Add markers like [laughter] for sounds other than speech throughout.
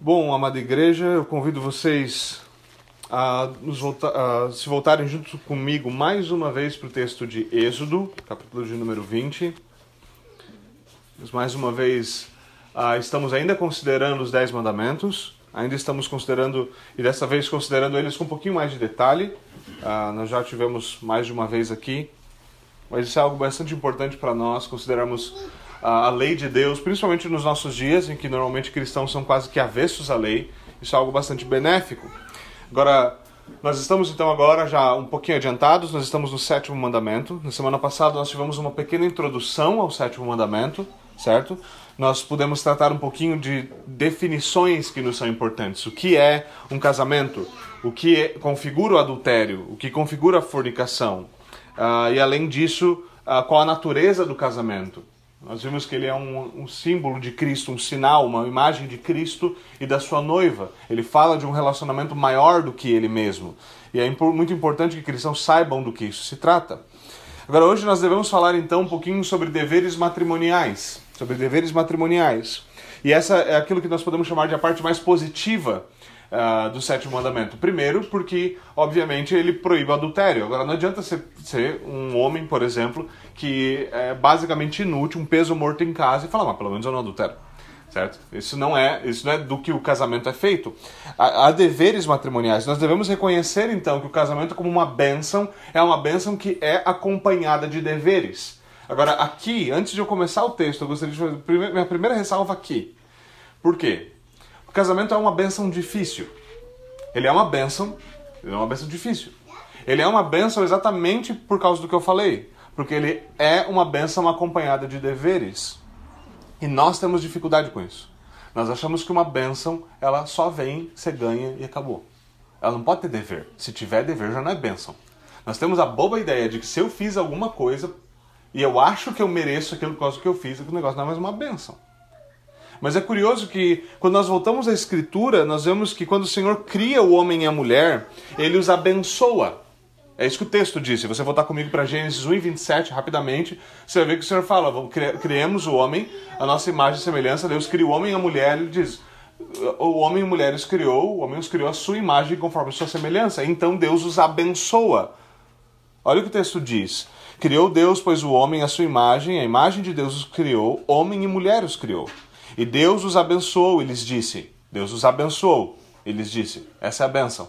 Bom, amada igreja, eu convido vocês a, volta a se voltarem junto comigo mais uma vez para o texto de Êxodo, capítulo de número 20. Mais uma vez, uh, estamos ainda considerando os Dez Mandamentos, ainda estamos considerando, e dessa vez considerando eles com um pouquinho mais de detalhe. Uh, nós já tivemos mais de uma vez aqui, mas isso é algo bastante importante para nós considerarmos a lei de Deus, principalmente nos nossos dias, em que normalmente cristãos são quase que avessos à lei. Isso é algo bastante benéfico. Agora, nós estamos então agora já um pouquinho adiantados, nós estamos no sétimo mandamento. Na semana passada nós tivemos uma pequena introdução ao sétimo mandamento, certo? Nós pudemos tratar um pouquinho de definições que nos são importantes. O que é um casamento? O que é, configura o adultério? O que configura a fornicação? Uh, e além disso, uh, qual a natureza do casamento? Nós vimos que ele é um, um, símbolo de Cristo, um sinal, uma imagem de Cristo e da sua noiva. Ele fala de um relacionamento maior do que ele mesmo. E é muito importante que cristãos saibam do que isso se trata. Agora, hoje nós devemos falar então um pouquinho sobre deveres matrimoniais. Sobre deveres matrimoniais. E essa é aquilo que nós podemos chamar de a parte mais positiva uh, do sétimo mandamento. Primeiro, porque, obviamente, ele proíbe o adultério. Agora, não adianta ser, ser um homem, por exemplo, que é basicamente inútil, um peso morto em casa e falar, mas pelo menos eu não adultero. Certo? Isso não é, isso não é do que o casamento é feito. Há, há deveres matrimoniais. Nós devemos reconhecer então que o casamento como uma bênção é uma bênção que é acompanhada de deveres. Agora, aqui, antes de eu começar o texto, eu gostaria de fazer minha primeira ressalva aqui. Por quê? O casamento é uma benção difícil. Ele é uma benção, ele é uma benção difícil. Ele é uma benção exatamente por causa do que eu falei, porque ele é uma benção acompanhada de deveres. E nós temos dificuldade com isso. Nós achamos que uma benção, ela só vem, você ganha e acabou. Ela não pode ter dever. Se tiver dever, já não é benção. Nós temos a boba ideia de que se eu fiz alguma coisa e eu acho que eu mereço aquilo por causa que eu fiz, o negócio não é mais uma benção. Mas é curioso que quando nós voltamos à Escritura, nós vemos que quando o Senhor cria o homem e a mulher, ele os abençoa. É isso que o texto diz. Se você voltar comigo para Gênesis 1 e 27, rapidamente, você vai ver que o Senhor fala: criemos o homem, a nossa imagem e semelhança. Deus cria o homem e a mulher. Ele diz: o homem e a mulher os criou, o homem os criou a sua imagem conforme a sua semelhança. Então Deus os abençoa. Olha o que o texto diz. Criou Deus, pois o homem a sua imagem, a imagem de Deus os criou, homem e mulher os criou. E Deus os abençoou e lhes disse: Deus os abençoou e lhes disse: Essa é a bênção.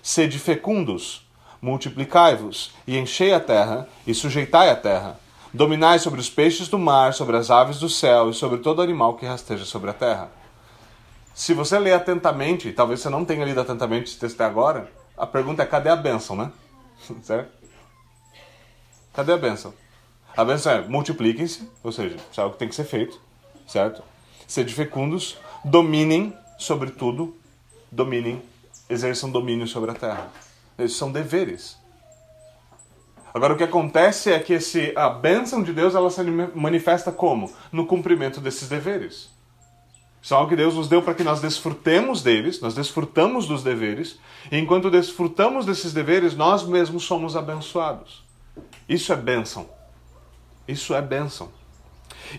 Sede fecundos, multiplicai-vos e enchei a terra e sujeitai a terra. Dominai sobre os peixes do mar, sobre as aves do céu e sobre todo animal que rasteja sobre a terra. Se você ler atentamente, talvez você não tenha lido atentamente esse texto até agora, a pergunta é: cadê a bênção, né? [laughs] certo? Cadê a bênção? A bênção é multipliquem-se, ou seja, isso é algo que tem que ser feito certo? Sede fecundos, dominem sobre tudo, dominem, exerçam domínio sobre a terra. Esses são deveres. Agora o que acontece é que esse, a bênção de Deus ela se manifesta como? No cumprimento desses deveres. Isso é algo que Deus nos deu para que nós desfrutemos deles, nós desfrutamos dos deveres, e enquanto desfrutamos desses deveres, nós mesmos somos abençoados. Isso é bênção. Isso é bênção.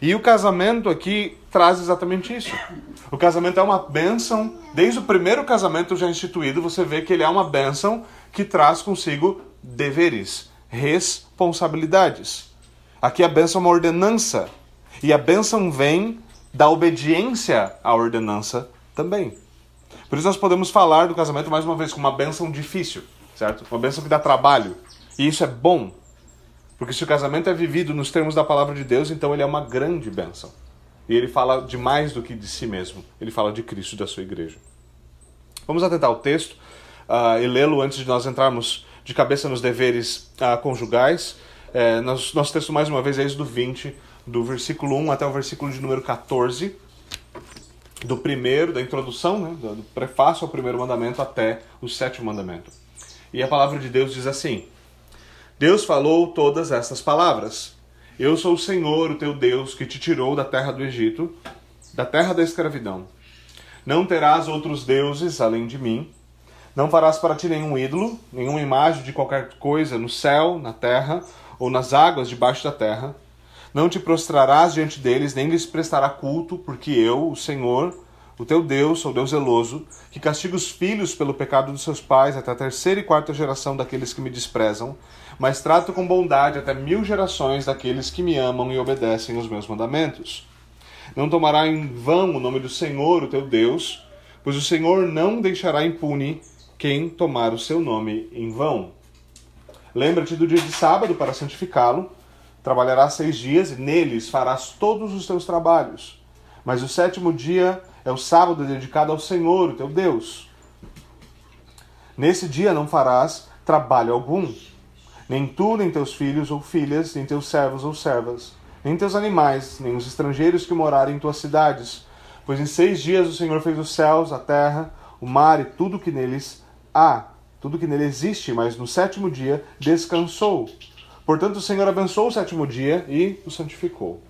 E o casamento aqui traz exatamente isso. O casamento é uma bênção, desde o primeiro casamento já instituído, você vê que ele é uma bênção que traz consigo deveres, responsabilidades. Aqui a bênção é uma ordenança. E a bênção vem da obediência à ordenança também. Por isso nós podemos falar do casamento mais uma vez como uma bênção difícil, certo? Uma bênção que dá trabalho. E isso é bom, porque se o casamento é vivido nos termos da palavra de Deus, então ele é uma grande bênção. E ele fala de mais do que de si mesmo. Ele fala de Cristo e da sua igreja. Vamos atentar ao texto uh, e lê-lo antes de nós entrarmos de cabeça nos deveres uh, conjugais. É, nosso, nosso texto, mais uma vez, é do 20, do versículo 1 até o versículo de número 14. Do primeiro, da introdução, né, do prefácio ao primeiro mandamento até o sétimo mandamento. E a palavra de Deus diz assim. Deus falou todas estas palavras: Eu sou o Senhor, o teu Deus, que te tirou da terra do Egito, da terra da escravidão. Não terás outros deuses além de mim. Não farás para ti nenhum ídolo, nenhuma imagem de qualquer coisa no céu, na terra ou nas águas debaixo da terra. Não te prostrarás diante deles, nem lhes prestará culto, porque eu, o Senhor, o teu Deus, o Deus zeloso, que castiga os filhos pelo pecado dos seus pais até a terceira e quarta geração daqueles que me desprezam, mas trato com bondade até mil gerações daqueles que me amam e obedecem os meus mandamentos. Não tomará em vão o nome do Senhor, o teu Deus, pois o Senhor não deixará impune quem tomar o seu nome em vão. Lembra-te do dia de sábado para santificá-lo. Trabalharás seis dias e neles farás todos os teus trabalhos. Mas o sétimo dia é o sábado dedicado ao Senhor, o teu Deus. Nesse dia não farás trabalho algum, nem tu, nem teus filhos ou filhas, nem teus servos ou servas, nem teus animais, nem os estrangeiros que morarem em tuas cidades. Pois em seis dias o Senhor fez os céus, a terra, o mar e tudo que neles há, tudo que nele existe, mas no sétimo dia descansou. Portanto, o Senhor abençoou o sétimo dia e o santificou.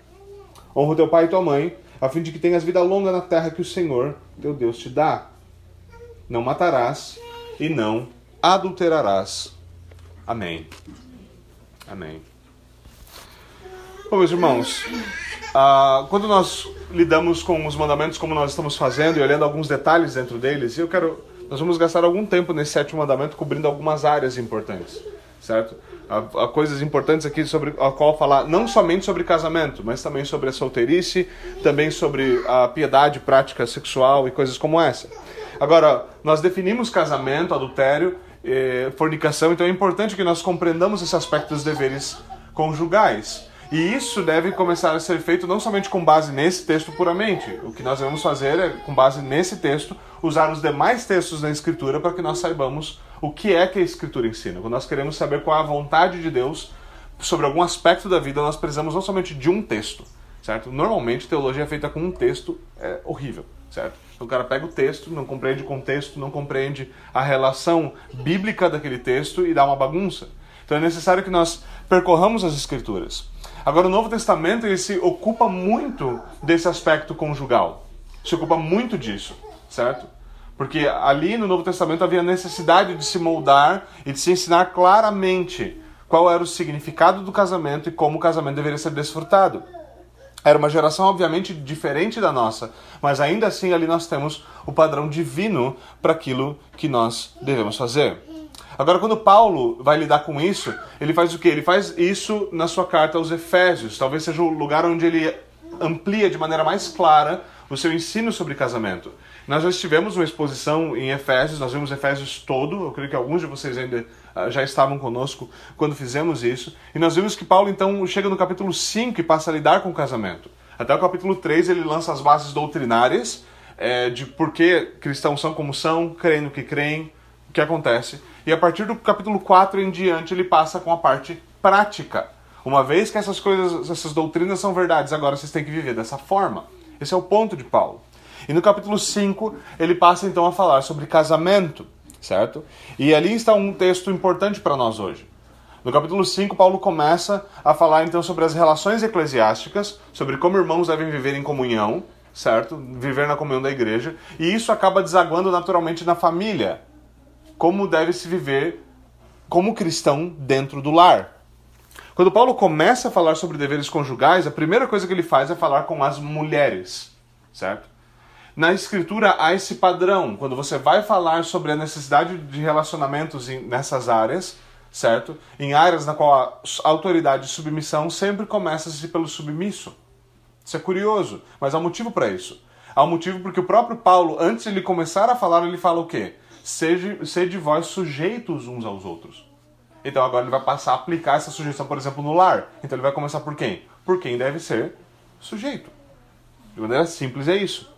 Honra teu pai e tua mãe, a fim de que tenhas vida longa na terra que o Senhor, teu Deus, te dá. Não matarás e não adulterarás. Amém. Amém. Bom, meus irmãos, uh, quando nós lidamos com os mandamentos como nós estamos fazendo e olhando alguns detalhes dentro deles, eu quero, nós vamos gastar algum tempo nesse sétimo mandamento cobrindo algumas áreas importantes, certo? Há, coisas importantes aqui sobre a qual falar não somente sobre casamento, mas também sobre a solteirice, também sobre a piedade prática sexual e coisas como essa. Agora, nós definimos casamento, adultério, eh, fornicação, então é importante que nós compreendamos esse aspecto dos deveres conjugais. E isso deve começar a ser feito não somente com base nesse texto puramente. O que nós devemos fazer é, com base nesse texto, usar os demais textos da Escritura para que nós saibamos o que é que a Escritura ensina. Quando nós queremos saber qual é a vontade de Deus sobre algum aspecto da vida, nós precisamos não somente de um texto, certo? Normalmente, teologia é feita com um texto é horrível, certo? O cara pega o texto, não compreende o contexto, não compreende a relação bíblica daquele texto e dá uma bagunça. Então, é necessário que nós percorramos as Escrituras. Agora, o Novo Testamento ele se ocupa muito desse aspecto conjugal, se ocupa muito disso, certo? Porque ali no Novo Testamento havia necessidade de se moldar e de se ensinar claramente qual era o significado do casamento e como o casamento deveria ser desfrutado. Era uma geração, obviamente, diferente da nossa, mas ainda assim ali nós temos o padrão divino para aquilo que nós devemos fazer. Agora, quando Paulo vai lidar com isso, ele faz o quê? Ele faz isso na sua carta aos Efésios. Talvez seja o lugar onde ele amplia de maneira mais clara o seu ensino sobre casamento. Nós já tivemos uma exposição em Efésios, nós vimos Efésios todo, eu creio que alguns de vocês ainda uh, já estavam conosco quando fizemos isso, e nós vimos que Paulo então chega no capítulo 5 e passa a lidar com o casamento. Até o capítulo 3 ele lança as bases doutrinárias é, de por que cristãos são como são, creem no que creem, o que acontece. E a partir do capítulo 4 em diante ele passa com a parte prática. Uma vez que essas coisas, essas doutrinas são verdades, agora vocês têm que viver dessa forma. Esse é o ponto de Paulo. E no capítulo 5, ele passa então a falar sobre casamento, certo? E ali está um texto importante para nós hoje. No capítulo 5, Paulo começa a falar então sobre as relações eclesiásticas, sobre como irmãos devem viver em comunhão, certo? Viver na comunhão da igreja. E isso acaba desaguando naturalmente na família. Como deve se viver como cristão dentro do lar. Quando Paulo começa a falar sobre deveres conjugais, a primeira coisa que ele faz é falar com as mulheres, certo? Na escritura há esse padrão. Quando você vai falar sobre a necessidade de relacionamentos nessas áreas, certo? Em áreas na qual a autoridade e submissão sempre começa-se pelo submisso. Isso é curioso, mas há um motivo para isso. Há um motivo porque o próprio Paulo, antes de ele começar a falar, ele fala o quê? Sede, sede vós sujeitos uns aos outros. Então agora ele vai passar a aplicar essa sujeição, por exemplo, no lar. Então ele vai começar por quem? Por quem deve ser sujeito. De maneira simples é isso.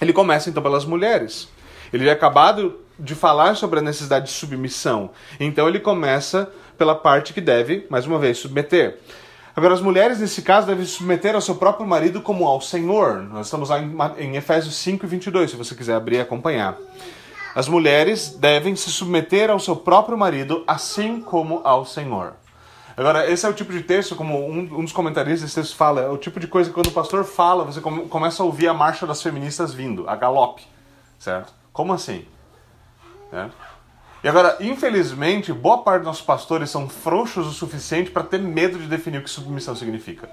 Ele começa então pelas mulheres. Ele é acabado de falar sobre a necessidade de submissão. Então ele começa pela parte que deve, mais uma vez, submeter. Agora, as mulheres, nesse caso, devem submeter ao seu próprio marido como ao Senhor. Nós estamos lá em Efésios 5 e 22, se você quiser abrir e acompanhar. As mulheres devem se submeter ao seu próprio marido, assim como ao Senhor. Agora, esse é o tipo de texto, como um, um dos comentaristas desse texto fala, é o tipo de coisa que quando o pastor fala, você come, começa a ouvir a marcha das feministas vindo, a galope, certo? Como assim? É. E agora, infelizmente, boa parte dos nossos pastores são frouxos o suficiente para ter medo de definir o que submissão significa,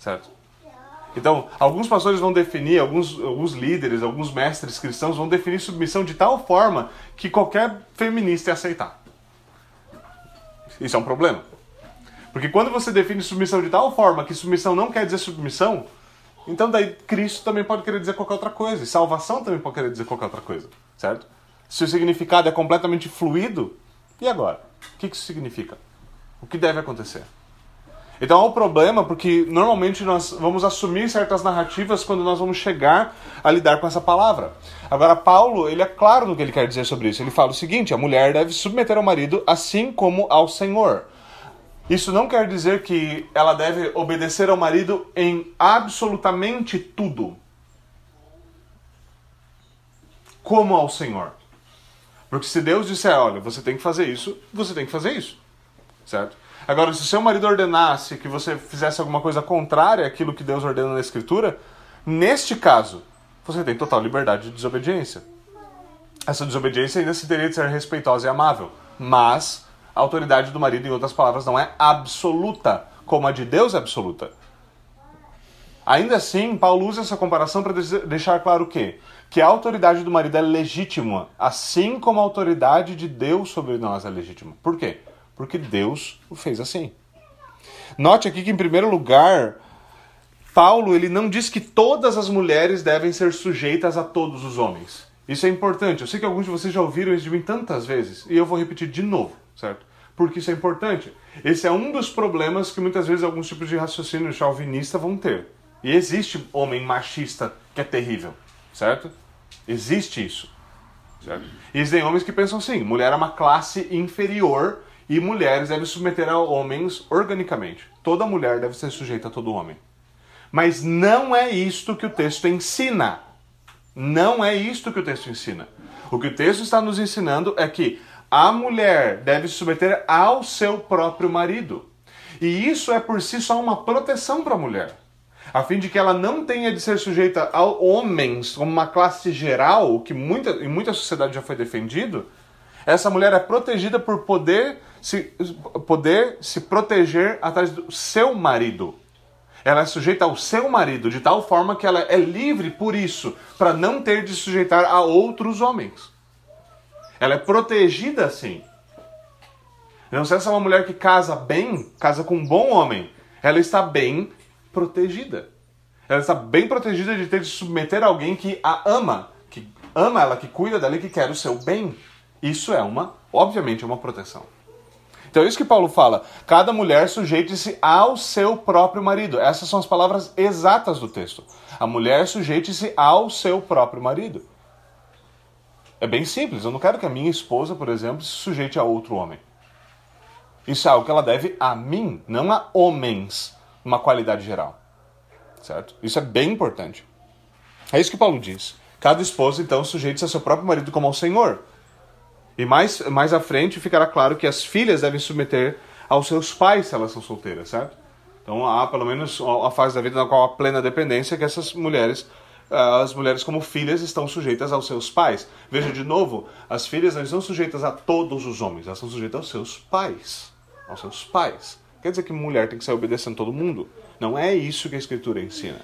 certo? Então, alguns pastores vão definir, alguns, alguns líderes, alguns mestres cristãos vão definir submissão de tal forma que qualquer feminista ia aceitar. Isso é um problema. Porque quando você define submissão de tal forma que submissão não quer dizer submissão, então daí Cristo também pode querer dizer qualquer outra coisa. E salvação também pode querer dizer qualquer outra coisa. Certo? Se o significado é completamente fluido, e agora? O que isso significa? O que deve acontecer? Então há um problema porque normalmente nós vamos assumir certas narrativas quando nós vamos chegar a lidar com essa palavra. Agora Paulo, ele é claro no que ele quer dizer sobre isso. Ele fala o seguinte: a mulher deve submeter ao marido assim como ao Senhor. Isso não quer dizer que ela deve obedecer ao marido em absolutamente tudo. Como ao Senhor. Porque se Deus disser, olha, você tem que fazer isso, você tem que fazer isso. Certo? Agora, se seu marido ordenasse que você fizesse alguma coisa contrária àquilo que Deus ordena na Escritura, neste caso, você tem total liberdade de desobediência. Essa desobediência ainda se teria de ser respeitosa e amável, mas a autoridade do marido, em outras palavras, não é absoluta, como a de Deus é absoluta. Ainda assim, Paulo usa essa comparação para deixar claro o quê? Que a autoridade do marido é legítima, assim como a autoridade de Deus sobre nós é legítima. Por quê? porque Deus o fez assim. Note aqui que, em primeiro lugar, Paulo ele não diz que todas as mulheres devem ser sujeitas a todos os homens. Isso é importante. Eu sei que alguns de vocês já ouviram isso de mim tantas vezes e eu vou repetir de novo, certo? Porque isso é importante. Esse é um dos problemas que muitas vezes alguns tipos de raciocínio chauvinista vão ter. E existe homem machista que é terrível, certo? Existe isso. Certo? E existem homens que pensam assim: mulher é uma classe inferior e mulheres devem submeter a homens organicamente. Toda mulher deve ser sujeita a todo homem. Mas não é isto que o texto ensina. Não é isto que o texto ensina. O que o texto está nos ensinando é que a mulher deve se submeter ao seu próprio marido. E isso é por si só uma proteção para a mulher. A fim de que ela não tenha de ser sujeita a homens como uma classe geral, o que muita, em muita sociedade já foi defendido, essa mulher é protegida por poder se, poder se proteger atrás do seu marido. Ela é sujeita ao seu marido de tal forma que ela é livre por isso, para não ter de sujeitar a outros homens. Ela é protegida assim. Não se é uma mulher que casa bem, casa com um bom homem, ela está bem protegida. Ela está bem protegida de ter de submeter a alguém que a ama, que ama ela, que cuida dela e que quer o seu bem. Isso é uma, obviamente, é uma proteção. Então é isso que Paulo fala. Cada mulher sujeite-se ao seu próprio marido. Essas são as palavras exatas do texto. A mulher sujeite-se ao seu próprio marido. É bem simples. Eu não quero que a minha esposa, por exemplo, se sujeite a outro homem. Isso é algo que ela deve a mim, não a homens, uma qualidade geral. Certo? Isso é bem importante. É isso que Paulo diz. Cada esposa, então, sujeite-se ao seu próprio marido como ao Senhor. E mais, mais à frente ficará claro que as filhas devem submeter aos seus pais se elas são solteiras, certo? Então há pelo menos a fase da vida na qual há plena dependência que essas mulheres, as mulheres como filhas, estão sujeitas aos seus pais. Veja de novo, as filhas não estão sujeitas a todos os homens, elas são sujeitas aos seus pais. Aos seus pais. Quer dizer que mulher tem que sair obedecendo todo mundo? Não é isso que a Escritura ensina.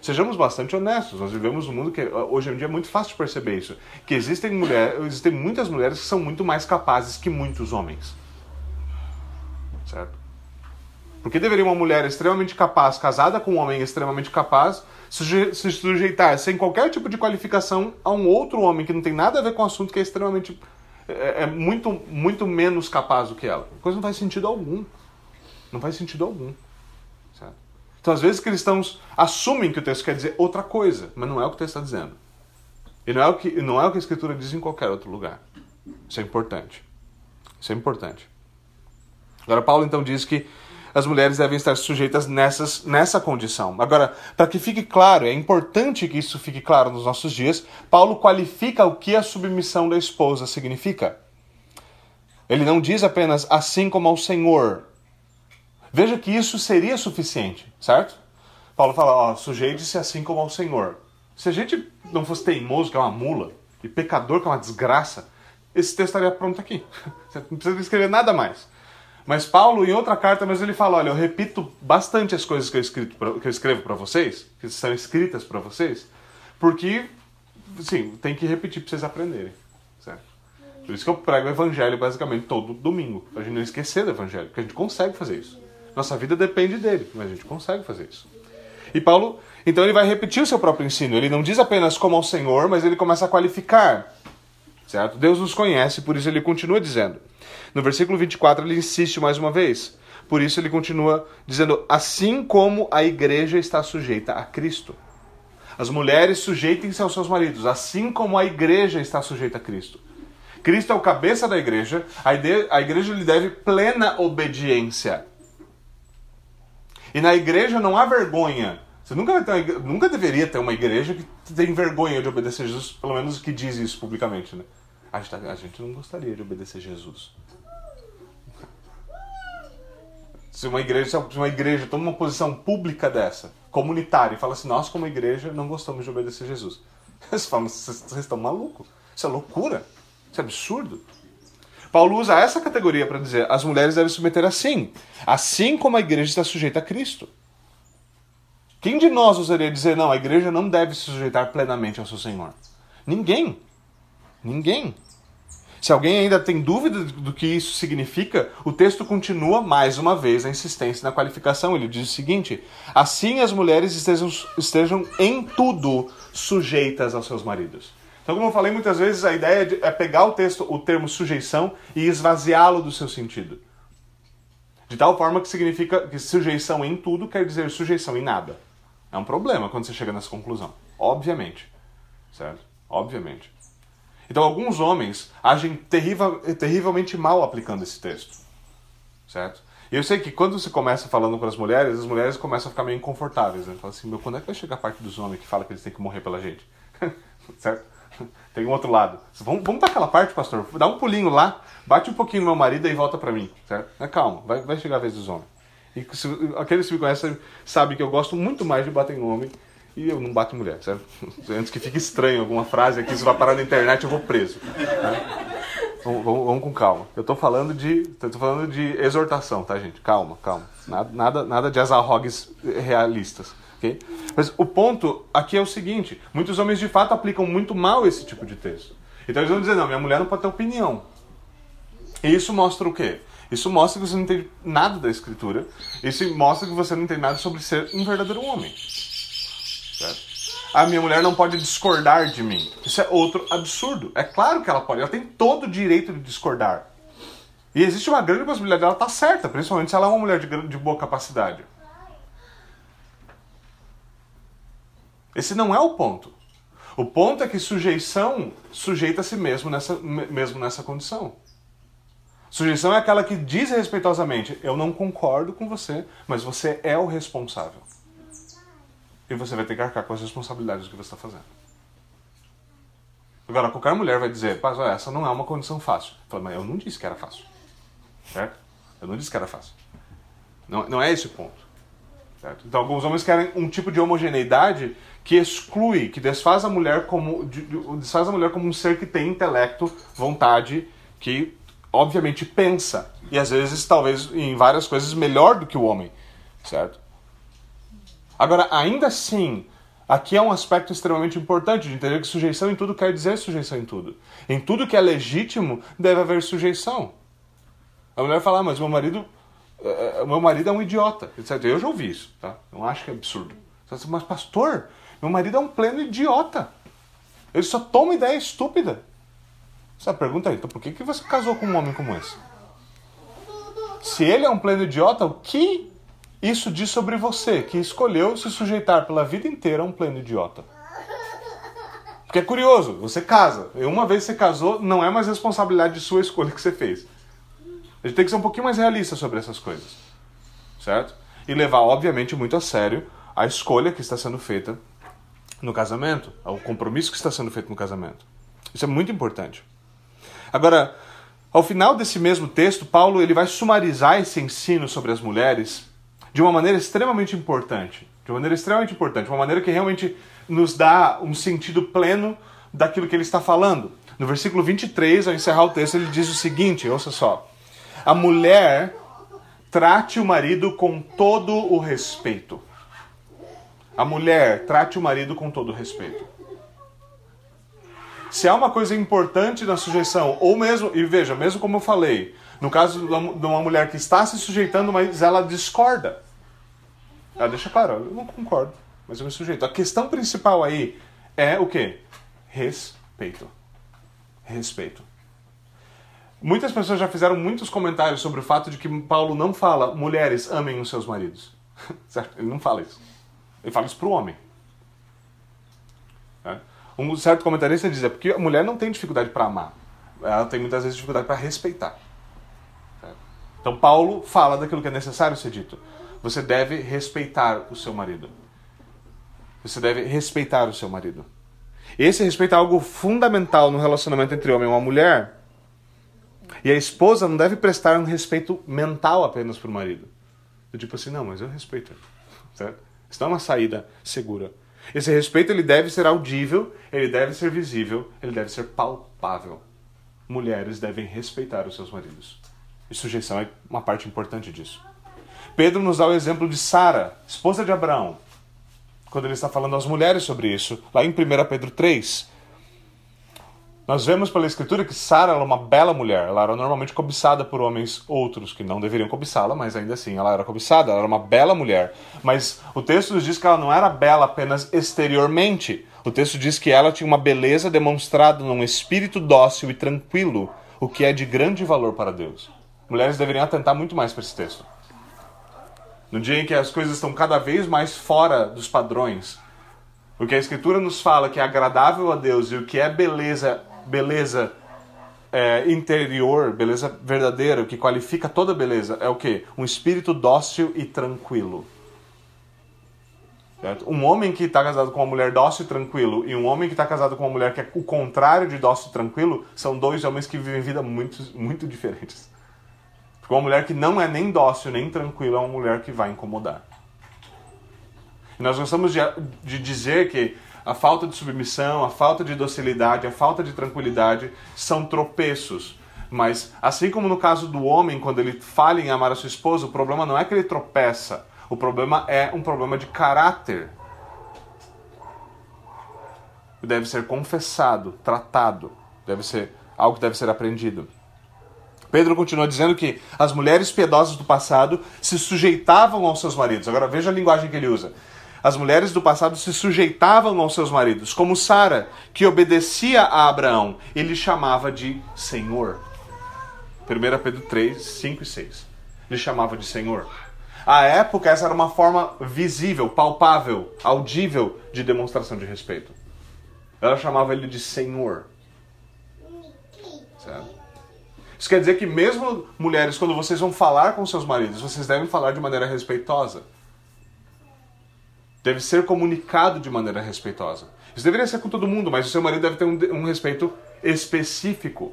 Sejamos bastante honestos, nós vivemos num mundo que hoje em dia é muito fácil de perceber isso, que existem mulheres, existem muitas mulheres que são muito mais capazes que muitos homens. Certo? Por que deveria uma mulher extremamente capaz, casada com um homem extremamente capaz, se sujeitar sem qualquer tipo de qualificação a um outro homem que não tem nada a ver com o assunto que é extremamente é, é muito muito menos capaz do que ela? Coisa não faz sentido algum. Não faz sentido algum. Então, às vezes, cristãos assumem que o texto quer dizer outra coisa, mas não é o que o texto está dizendo. E não é, o que, não é o que a Escritura diz em qualquer outro lugar. Isso é importante. Isso é importante. Agora, Paulo então diz que as mulheres devem estar sujeitas nessas, nessa condição. Agora, para que fique claro, é importante que isso fique claro nos nossos dias, Paulo qualifica o que a submissão da esposa significa. Ele não diz apenas assim como ao Senhor, Veja que isso seria suficiente, certo? Paulo fala, ó, sujeite-se assim como ao Senhor. Se a gente não fosse teimoso, que é uma mula, e pecador, que é uma desgraça, esse texto estaria pronto aqui. [laughs] Você não precisa escrever nada mais. Mas Paulo, em outra carta, mas ele fala: olha, eu repito bastante as coisas que eu, escrito pra, que eu escrevo para vocês, que são escritas para vocês, porque, sim, tem que repetir para vocês aprenderem. Certo? Por isso que eu prego o evangelho basicamente todo domingo, para a gente não esquecer do evangelho, porque a gente consegue fazer isso. Nossa vida depende dele, mas a gente consegue fazer isso. E Paulo, então ele vai repetir o seu próprio ensino. Ele não diz apenas como ao Senhor, mas ele começa a qualificar. Certo? Deus nos conhece, por isso ele continua dizendo. No versículo 24 ele insiste mais uma vez. Por isso ele continua dizendo: assim como a igreja está sujeita a Cristo. As mulheres sujeitem-se aos seus maridos, assim como a igreja está sujeita a Cristo. Cristo é o cabeça da igreja, a igreja lhe deve plena obediência. E na igreja não há vergonha. Você nunca, ter, nunca deveria ter uma igreja que tem vergonha de obedecer Jesus, pelo menos que diz isso publicamente. Né? A, gente, a gente não gostaria de obedecer Jesus. Se uma igreja, se uma igreja toma uma posição pública dessa, comunitária, e fala assim, nós como igreja não gostamos de obedecer Jesus. [laughs] Você fala, vocês estão malucos. Isso é loucura. Isso é absurdo. Paulo usa essa categoria para dizer as mulheres devem submeter assim, assim como a igreja está sujeita a Cristo. Quem de nós ousaria dizer, não, a igreja não deve se sujeitar plenamente ao seu Senhor? Ninguém. Ninguém. Se alguém ainda tem dúvida do que isso significa, o texto continua mais uma vez a insistência na qualificação. Ele diz o seguinte: assim as mulheres estejam, estejam em tudo sujeitas aos seus maridos. Então, como eu falei muitas vezes, a ideia é pegar o texto, o termo sujeição, e esvaziá-lo do seu sentido. De tal forma que significa que sujeição em tudo quer dizer sujeição em nada. É um problema quando você chega nessa conclusão. Obviamente. Certo? Obviamente. Então, alguns homens agem terrível, terrivelmente mal aplicando esse texto. Certo? E eu sei que quando você começa falando com as mulheres, as mulheres começam a ficar meio inconfortáveis. Né? Falam assim, meu, quando é que vai chegar a parte dos homens que fala que eles têm que morrer pela gente? [laughs] certo? Tem um outro lado. Vamos, vamos para aquela parte, pastor. Dá um pulinho lá, bate um pouquinho no meu marido e volta para mim. Certo? Calma, vai, vai chegar a vez dos homens. E se, aqueles que me conhecem sabem que eu gosto muito mais de bater em homem e eu não bato em mulher, certo? [laughs] Antes que fique estranho alguma frase aqui, se vai parar na internet eu vou preso. Né? Vamos, vamos, vamos, com calma. Eu tô falando de. tô falando de exortação, tá, gente? Calma, calma. Nada, nada, nada de azarrogues realistas. Okay? Mas o ponto aqui é o seguinte: muitos homens de fato aplicam muito mal esse tipo de texto. Então eles vão dizer: não, minha mulher não pode ter opinião. E isso mostra o quê? Isso mostra que você não entende nada da escritura. Isso mostra que você não entende nada sobre ser um verdadeiro homem. Certo? A minha mulher não pode discordar de mim. Isso é outro absurdo. É claro que ela pode. Ela tem todo o direito de discordar. E existe uma grande possibilidade dela estar certa, principalmente se ela é uma mulher de, de boa capacidade. Esse não é o ponto. O ponto é que sujeição sujeita a si mesmo nessa, mesmo nessa condição. Sujeição é aquela que diz respeitosamente: eu não concordo com você, mas você é o responsável. E você vai ter que arcar com as responsabilidades do que você está fazendo. Agora, qualquer mulher vai dizer: mas essa não é uma condição fácil. Falo, mas eu não disse que era fácil. Certo? Eu não disse que era fácil. Não, não é esse o ponto. Certo? Então, alguns homens querem um tipo de homogeneidade que exclui, que desfaz a mulher como desfaz a mulher como um ser que tem intelecto, vontade, que obviamente pensa e às vezes talvez em várias coisas melhor do que o homem, certo? Agora, ainda assim, aqui é um aspecto extremamente importante de entender que sujeição em tudo quer dizer sujeição em tudo. Em tudo que é legítimo deve haver sujeição. A mulher fala, ah, mas meu marido, uh, meu marido é um idiota, etc. Eu já ouvi isso, tá? Não acho que é absurdo. Mas pastor, meu marido é um pleno idiota. Ele só toma ideia estúpida. Essa pergunta aí, então por que, que você casou com um homem como esse? Se ele é um pleno idiota, o que isso diz sobre você, que escolheu se sujeitar pela vida inteira a um pleno idiota? Porque é curioso, você casa, uma vez você casou, não é mais responsabilidade de sua escolha que você fez. A gente tem que ser um pouquinho mais realista sobre essas coisas, certo? E levar, obviamente, muito a sério a escolha que está sendo feita no casamento, o compromisso que está sendo feito no casamento. Isso é muito importante. Agora, ao final desse mesmo texto, Paulo ele vai sumarizar esse ensino sobre as mulheres de uma maneira extremamente importante, de uma maneira extremamente importante, uma maneira que realmente nos dá um sentido pleno daquilo que ele está falando. No versículo 23, ao encerrar o texto, ele diz o seguinte: ouça só. A mulher trate o marido com todo o respeito. A mulher, trate o marido com todo o respeito. Se há uma coisa importante na sujeição, ou mesmo, e veja, mesmo como eu falei, no caso de uma mulher que está se sujeitando, mas ela discorda. Ela deixa claro, eu não concordo, mas eu me sujeito. A questão principal aí é o quê? Respeito. Respeito. Muitas pessoas já fizeram muitos comentários sobre o fato de que Paulo não fala mulheres amem os seus maridos. [laughs] Certo? Ele não fala isso. Ele fala isso para o homem. É. Um certo comentarista diz é porque a mulher não tem dificuldade para amar. Ela tem muitas vezes dificuldade para respeitar. Então Paulo fala daquilo que é necessário ser dito. Você deve respeitar o seu marido. Você deve respeitar o seu marido. Esse respeito é algo fundamental no relacionamento entre homem e uma mulher. E a esposa não deve prestar um respeito mental apenas para o marido. Do tipo assim, não, mas eu respeito. Isso não é uma saída segura. Esse respeito ele deve ser audível, ele deve ser visível, ele deve ser palpável. Mulheres devem respeitar os seus maridos. E sujeição é uma parte importante disso. Pedro nos dá o exemplo de Sara, esposa de Abraão, quando ele está falando às mulheres sobre isso, lá em 1 Pedro 3. Nós vemos pela escritura que Sara era uma bela mulher. Ela era normalmente cobiçada por homens outros que não deveriam cobiçá-la, mas ainda assim ela era cobiçada. Ela era uma bela mulher. Mas o texto nos diz que ela não era bela apenas exteriormente. O texto diz que ela tinha uma beleza demonstrada num espírito dócil e tranquilo, o que é de grande valor para Deus. Mulheres deveriam atentar muito mais para esse texto. No dia em que as coisas estão cada vez mais fora dos padrões, o que a Escritura nos fala que é agradável a Deus e o que é beleza beleza é, interior, beleza verdadeira, o que qualifica toda beleza é o que? Um espírito dócil e tranquilo. Certo? Um homem que está casado com uma mulher dócil e tranquilo e um homem que está casado com uma mulher que é o contrário de dócil e tranquilo são dois homens que vivem vida muito, muito diferentes. Uma mulher que não é nem dócil nem tranquila é uma mulher que vai incomodar. E nós gostamos de, de dizer que a falta de submissão, a falta de docilidade, a falta de tranquilidade são tropeços. Mas, assim como no caso do homem, quando ele falha em amar a sua esposa, o problema não é que ele tropeça, o problema é um problema de caráter. Deve ser confessado, tratado, deve ser algo que deve ser aprendido. Pedro continua dizendo que as mulheres piedosas do passado se sujeitavam aos seus maridos. Agora veja a linguagem que ele usa. As mulheres do passado se sujeitavam aos seus maridos, como Sara, que obedecia a Abraão e lhe chamava de Senhor. 1 Pedro 3, 5 e 6. Lhe chamava de Senhor. À época, essa era uma forma visível, palpável, audível de demonstração de respeito. Ela chamava ele de Senhor. Certo? Isso quer dizer que, mesmo mulheres, quando vocês vão falar com seus maridos, vocês devem falar de maneira respeitosa deve ser comunicado de maneira respeitosa. Isso deveria ser com todo mundo, mas o seu marido deve ter um, um respeito específico.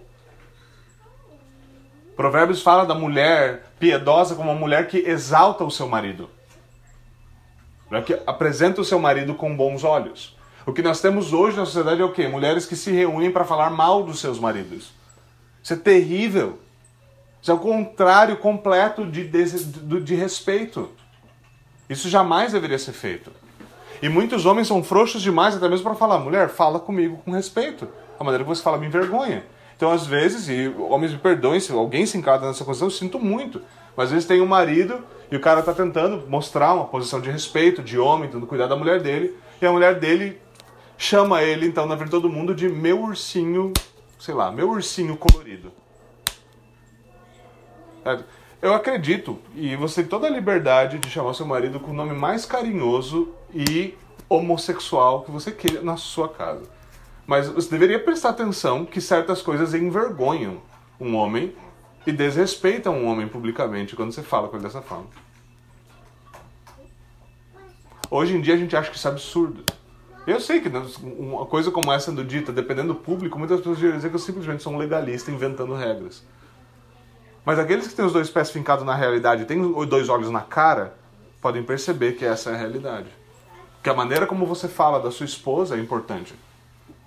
Provérbios fala da mulher piedosa como uma mulher que exalta o seu marido, que apresenta o seu marido com bons olhos. O que nós temos hoje na sociedade é o quê? Mulheres que se reúnem para falar mal dos seus maridos. Isso é terrível. Isso é o contrário completo de, de, de respeito. Isso jamais deveria ser feito. E muitos homens são frouxos demais até mesmo para falar, mulher, fala comigo com respeito. A maneira que você fala me envergonha. Então, às vezes, e homens me perdoem se alguém se encara nessa posição, eu sinto muito. Mas às vezes tem um marido e o cara está tentando mostrar uma posição de respeito, de homem, tentando cuidar da mulher dele, e a mulher dele chama ele, então, na frente de todo mundo, de meu ursinho, sei lá, meu ursinho colorido. É, eu acredito, e você tem toda a liberdade de chamar seu marido com o nome mais carinhoso e homossexual que você queira na sua casa. Mas você deveria prestar atenção que certas coisas envergonham um homem e desrespeitam um homem publicamente quando você fala com ele dessa forma. Hoje em dia a gente acha que isso é absurdo. Eu sei que uma coisa como essa sendo dita, dependendo do público, muitas pessoas dizem que eu simplesmente sou um legalista inventando regras. Mas aqueles que têm os dois pés fincados na realidade têm os dois olhos na cara, podem perceber que essa é a realidade. Que a maneira como você fala da sua esposa é importante.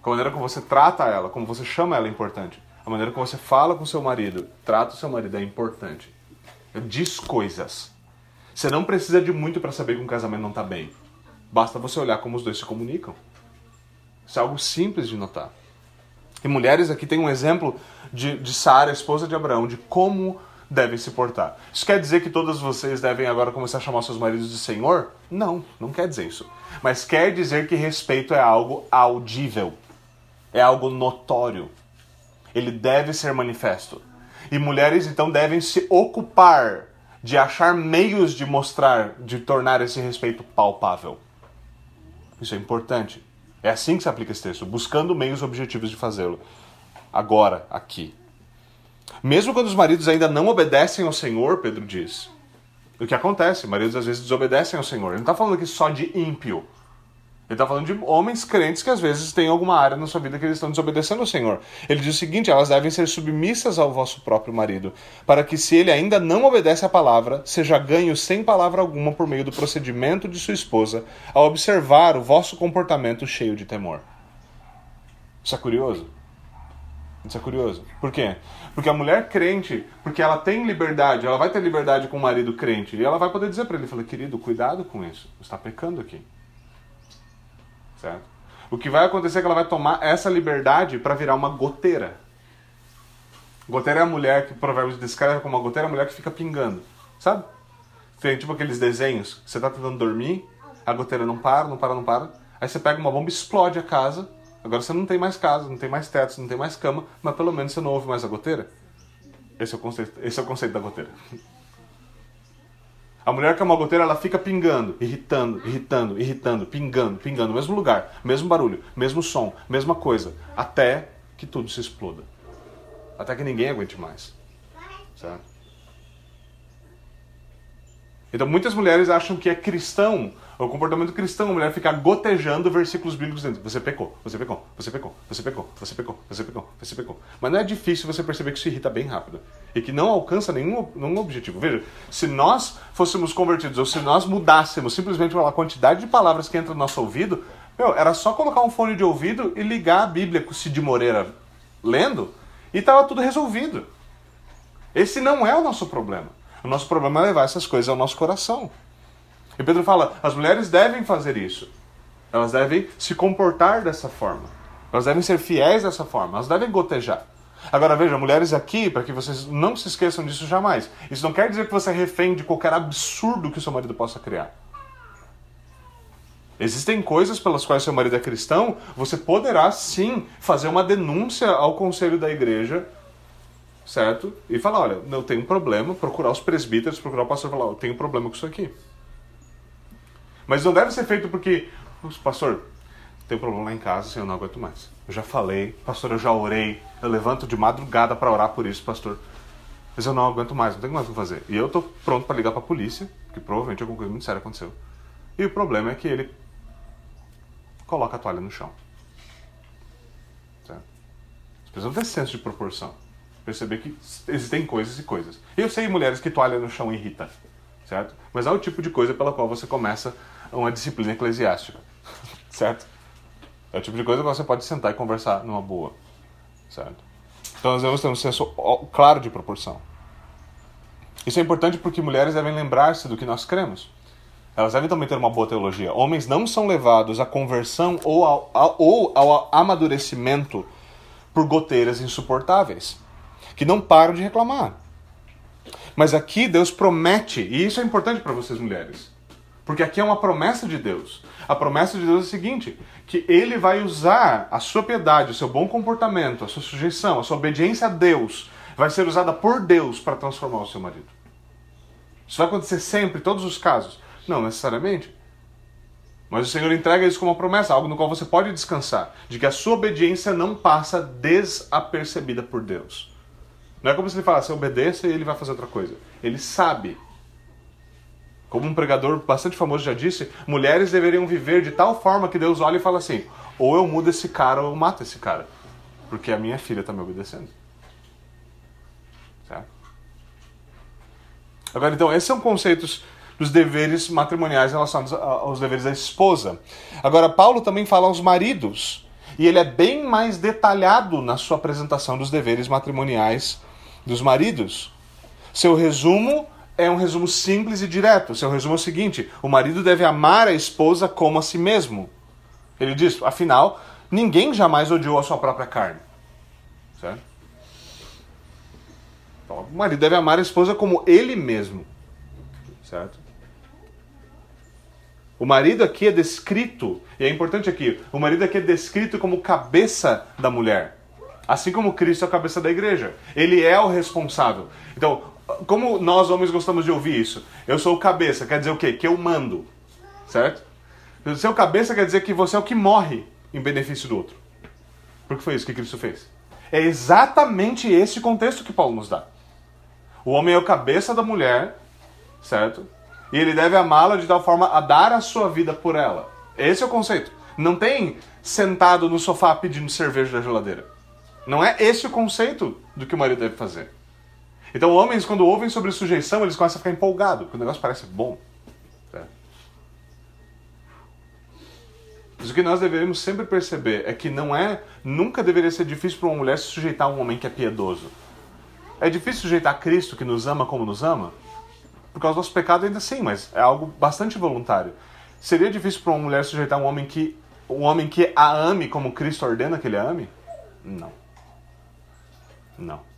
A maneira como você trata ela, como você chama ela é importante. A maneira como você fala com seu marido, trata o seu marido é importante. Diz coisas. Você não precisa de muito para saber que um casamento não está bem. Basta você olhar como os dois se comunicam. Isso é algo simples de notar. E mulheres aqui tem um exemplo de, de Sara, esposa de Abraão, de como devem se portar. Isso quer dizer que todas vocês devem agora começar a chamar seus maridos de Senhor? Não, não quer dizer isso. Mas quer dizer que respeito é algo audível, é algo notório. Ele deve ser manifesto. E mulheres então devem se ocupar de achar meios de mostrar, de tornar esse respeito palpável. Isso é importante. É assim que se aplica esse texto, buscando meios objetivos de fazê-lo. Agora, aqui. Mesmo quando os maridos ainda não obedecem ao Senhor, Pedro diz. O que acontece? Maridos às vezes desobedecem ao Senhor. Ele não está falando aqui só de ímpio. Ele está falando de homens crentes que às vezes têm alguma área na sua vida que eles estão desobedecendo ao Senhor. Ele diz o seguinte: elas devem ser submissas ao vosso próprio marido, para que, se ele ainda não obedece à palavra, seja ganho sem palavra alguma por meio do procedimento de sua esposa, ao observar o vosso comportamento cheio de temor. Isso é curioso? Isso é curioso. Por quê? Porque a mulher crente, porque ela tem liberdade, ela vai ter liberdade com o marido crente, e ela vai poder dizer para ele, fala, querido, cuidado com isso, você está pecando aqui. Certo? O que vai acontecer é que ela vai tomar essa liberdade para virar uma goteira. Goteira é a mulher que Provérbios descreve como uma goteira, é a mulher que fica pingando. Sabe? Tem tipo aqueles desenhos, você está tentando dormir, a goteira não para, não para, não para. Aí você pega uma bomba e explode a casa Agora você não tem mais casa, não tem mais teto, não tem mais cama, mas pelo menos você não ouve mais a goteira. Esse é o conceito, esse é o conceito da goteira. A mulher que é uma goteira, ela fica pingando, irritando, irritando, irritando, pingando, pingando, mesmo lugar, mesmo barulho, mesmo som, mesma coisa, até que tudo se exploda. Até que ninguém aguente mais. Certo? Então muitas mulheres acham que é cristão o comportamento cristão, a mulher ficar gotejando versículos bíblicos dentro. Você pecou, você pecou, você pecou, você pecou, você pecou, você pecou, você pecou. Mas não é difícil você perceber que isso irrita bem rápido. E que não alcança nenhum, nenhum objetivo. Veja, se nós fôssemos convertidos, ou se nós mudássemos simplesmente pela quantidade de palavras que entra no nosso ouvido, meu, era só colocar um fone de ouvido e ligar a Bíblia com o Cid Moreira lendo, e estava tudo resolvido. Esse não é o nosso problema. O nosso problema é levar essas coisas ao nosso coração. E Pedro fala: as mulheres devem fazer isso. Elas devem se comportar dessa forma. Elas devem ser fiéis dessa forma. Elas devem gotejar. Agora veja, mulheres aqui, para que vocês não se esqueçam disso jamais. Isso não quer dizer que você é refém de qualquer absurdo que o seu marido possa criar. Existem coisas pelas quais seu marido é cristão, você poderá sim fazer uma denúncia ao conselho da igreja, certo? E falar: olha, eu tenho um problema, procurar os presbíteros, procurar o pastor e falar: eu tenho um problema com isso aqui. Mas não deve ser feito porque, pastor, tem problema lá em casa, assim, eu não aguento mais. Eu já falei, pastor, eu já orei, eu levanto de madrugada para orar por isso, pastor. Mas eu não aguento mais, não tenho mais o que fazer. E eu tô pronto para ligar para a polícia, que provavelmente alguma coisa muito séria aconteceu. E o problema é que ele coloca a toalha no chão. Certo? As pessoas têm senso de proporção. Perceber que existem coisas e coisas. E eu sei mulheres que toalha no chão irrita, certo? Mas é o tipo de coisa pela qual você começa uma disciplina eclesiástica, [laughs] certo? É o tipo de coisa que você pode sentar e conversar numa boa, certo? Então nós devemos ter um senso claro de proporção. Isso é importante porque mulheres devem lembrar-se do que nós cremos. Elas devem também ter uma boa teologia. Homens não são levados à conversão ou ao, ou ao amadurecimento por goteiras insuportáveis, que não param de reclamar. Mas aqui Deus promete, e isso é importante para vocês mulheres. Porque aqui é uma promessa de Deus. A promessa de Deus é a seguinte: que Ele vai usar a sua piedade, o seu bom comportamento, a sua sujeição, a sua obediência a Deus, vai ser usada por Deus para transformar o seu marido. Isso vai acontecer sempre, em todos os casos? Não necessariamente. Mas o Senhor entrega isso como uma promessa, algo no qual você pode descansar, de que a sua obediência não passa desapercebida por Deus. Não é como se ele falasse, obedeça e ele vai fazer outra coisa. Ele sabe como um pregador bastante famoso já disse, mulheres deveriam viver de tal forma que Deus olha e fala assim: ou eu mudo esse cara ou eu mato esse cara, porque a minha filha está me obedecendo. Certo? Agora, então, esses são conceitos dos deveres matrimoniais relacionados aos deveres da esposa. Agora, Paulo também fala aos maridos, e ele é bem mais detalhado na sua apresentação dos deveres matrimoniais dos maridos. Seu resumo é um resumo simples e direto. Seu resumo é o seguinte: o marido deve amar a esposa como a si mesmo. Ele diz, afinal, ninguém jamais odiou a sua própria carne. Certo? Então, o marido deve amar a esposa como ele mesmo. Certo? O marido aqui é descrito, e é importante aqui, o marido aqui é descrito como cabeça da mulher. Assim como Cristo é a cabeça da igreja. Ele é o responsável. Então, como nós homens gostamos de ouvir isso? Eu sou o cabeça, quer dizer o quê? Que eu mando. Certo? Ser o cabeça quer dizer que você é o que morre em benefício do outro. Porque foi isso que Cristo fez. É exatamente esse contexto que Paulo nos dá. O homem é o cabeça da mulher, certo? E ele deve amá-la de tal forma a dar a sua vida por ela. Esse é o conceito. Não tem sentado no sofá pedindo cerveja da geladeira. Não é esse o conceito do que o marido deve fazer. Então, homens, quando ouvem sobre sujeição, eles começam a ficar empolgados, porque o negócio parece bom. Certo? Mas o que nós deveríamos sempre perceber é que não é, nunca deveria ser difícil para uma mulher se sujeitar a um homem que é piedoso. É difícil sujeitar a Cristo que nos ama como nos ama? Por causa do nosso pecado ainda sim, mas é algo bastante voluntário. Seria difícil para uma mulher sujeitar um homem que um homem que a ame como Cristo ordena que ele ame? Não. Não.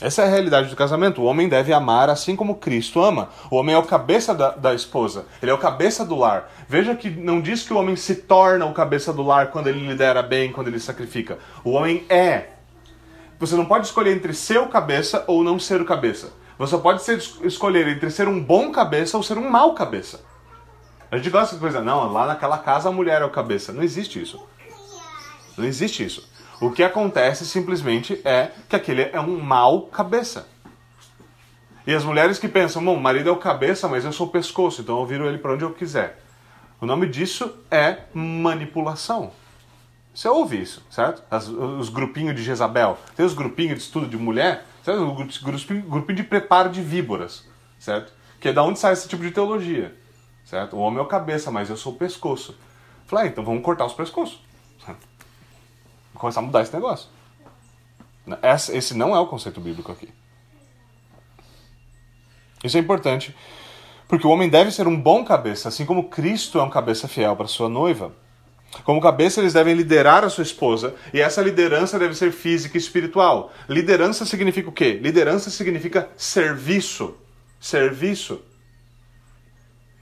Essa é a realidade do casamento. O homem deve amar assim como Cristo ama. O homem é o cabeça da, da, esposa, ele é o cabeça do lar. Veja que não diz que o homem se torna o cabeça do lar quando ele lidera bem, quando ele sacrifica. O homem é. Você não pode escolher entre ser o cabeça ou não ser o cabeça. Você pode ser, escolher entre ser um bom cabeça ou ser um mau cabeça. A gente gosta de coisa, não, lá naquela casa a mulher é o cabeça. Não existe isso. Não existe isso. O que acontece simplesmente é que aquele é um mau cabeça. E as mulheres que pensam, bom, o marido é o cabeça, mas eu sou o pescoço, então eu viro ele para onde eu quiser. O nome disso é manipulação. Você ouve isso, certo? As, os grupinhos de Jezabel. Tem os grupinhos de estudo de mulher, certo? O grupinho de preparo de víboras, certo? Que é da onde sai esse tipo de teologia, certo? O homem é o cabeça, mas eu sou o pescoço. Falei, ah, então vamos cortar os pescoços começar a mudar esse negócio. Esse não é o conceito bíblico aqui. Isso é importante, porque o homem deve ser um bom cabeça, assim como Cristo é um cabeça fiel para sua noiva. Como cabeça, eles devem liderar a sua esposa, e essa liderança deve ser física e espiritual. Liderança significa o quê? Liderança significa serviço. Serviço.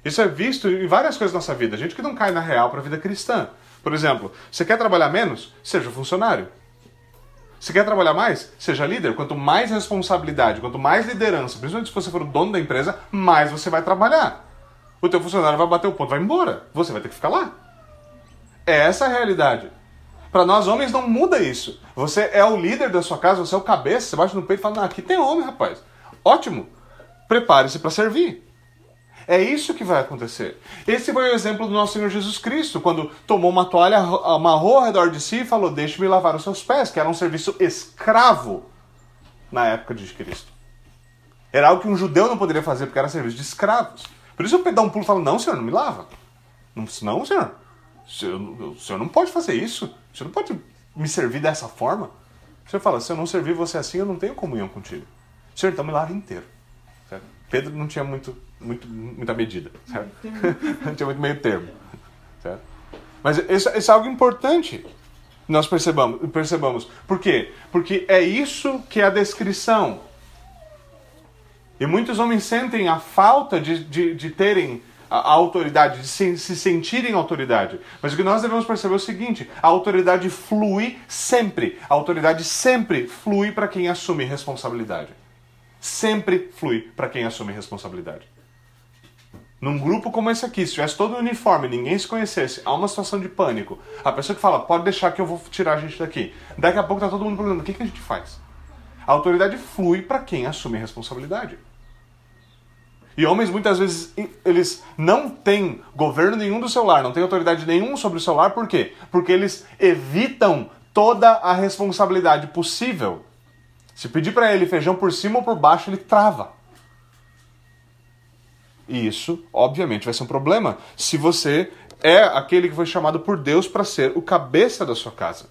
Isso é visto em várias coisas da nossa vida. Gente que não cai na real para a vida cristã. Por exemplo, você quer trabalhar menos? Seja funcionário. Você quer trabalhar mais? Seja líder. Quanto mais responsabilidade, quanto mais liderança, principalmente se você for o dono da empresa, mais você vai trabalhar. O teu funcionário vai bater o ponto, vai embora. Você vai ter que ficar lá. É essa a realidade. Para nós homens não muda isso. Você é o líder da sua casa, você é o cabeça, você bate no peito e fala: aqui tem homem, rapaz. Ótimo. Prepare-se para servir. É isso que vai acontecer. Esse foi o exemplo do nosso Senhor Jesus Cristo, quando tomou uma toalha, amarrou ao redor de si e falou: Deixe-me lavar os seus pés, que era um serviço escravo na época de Cristo. Era algo que um judeu não poderia fazer, porque era serviço de escravos. Por isso Pedro dá um pulo e fala: Não, senhor, não me lava. Não, não senhor. O senhor, o senhor não pode fazer isso. O senhor não pode me servir dessa forma. O senhor fala: Se eu não servir você assim, eu não tenho comunhão contigo. O senhor, então me lava inteiro. Pedro não tinha muito muito, muita medida, certo? [laughs] Não tinha muito meio termo, certo? Mas isso, isso é algo importante nós percebamos, percebamos. Por quê? Porque é isso que é a descrição. E muitos homens sentem a falta de, de, de terem a, a, autoridade, de se, se sentirem autoridade. Mas o que nós devemos perceber é o seguinte: a autoridade flui sempre. A autoridade sempre flui para quem assume responsabilidade. Sempre flui para quem assume responsabilidade. Num grupo como esse aqui, se tivesse todo uniforme, ninguém se conhecesse, há uma situação de pânico. A pessoa que fala, pode deixar que eu vou tirar a gente daqui. Daqui a pouco tá todo mundo perguntando, o que, que a gente faz? A autoridade flui para quem assume responsabilidade. E homens muitas vezes eles não têm governo nenhum do celular, não têm autoridade nenhum sobre o celular, por quê? Porque eles evitam toda a responsabilidade possível. Se pedir para ele feijão por cima ou por baixo, ele trava. E isso, obviamente, vai ser um problema se você é aquele que foi chamado por Deus para ser o cabeça da sua casa.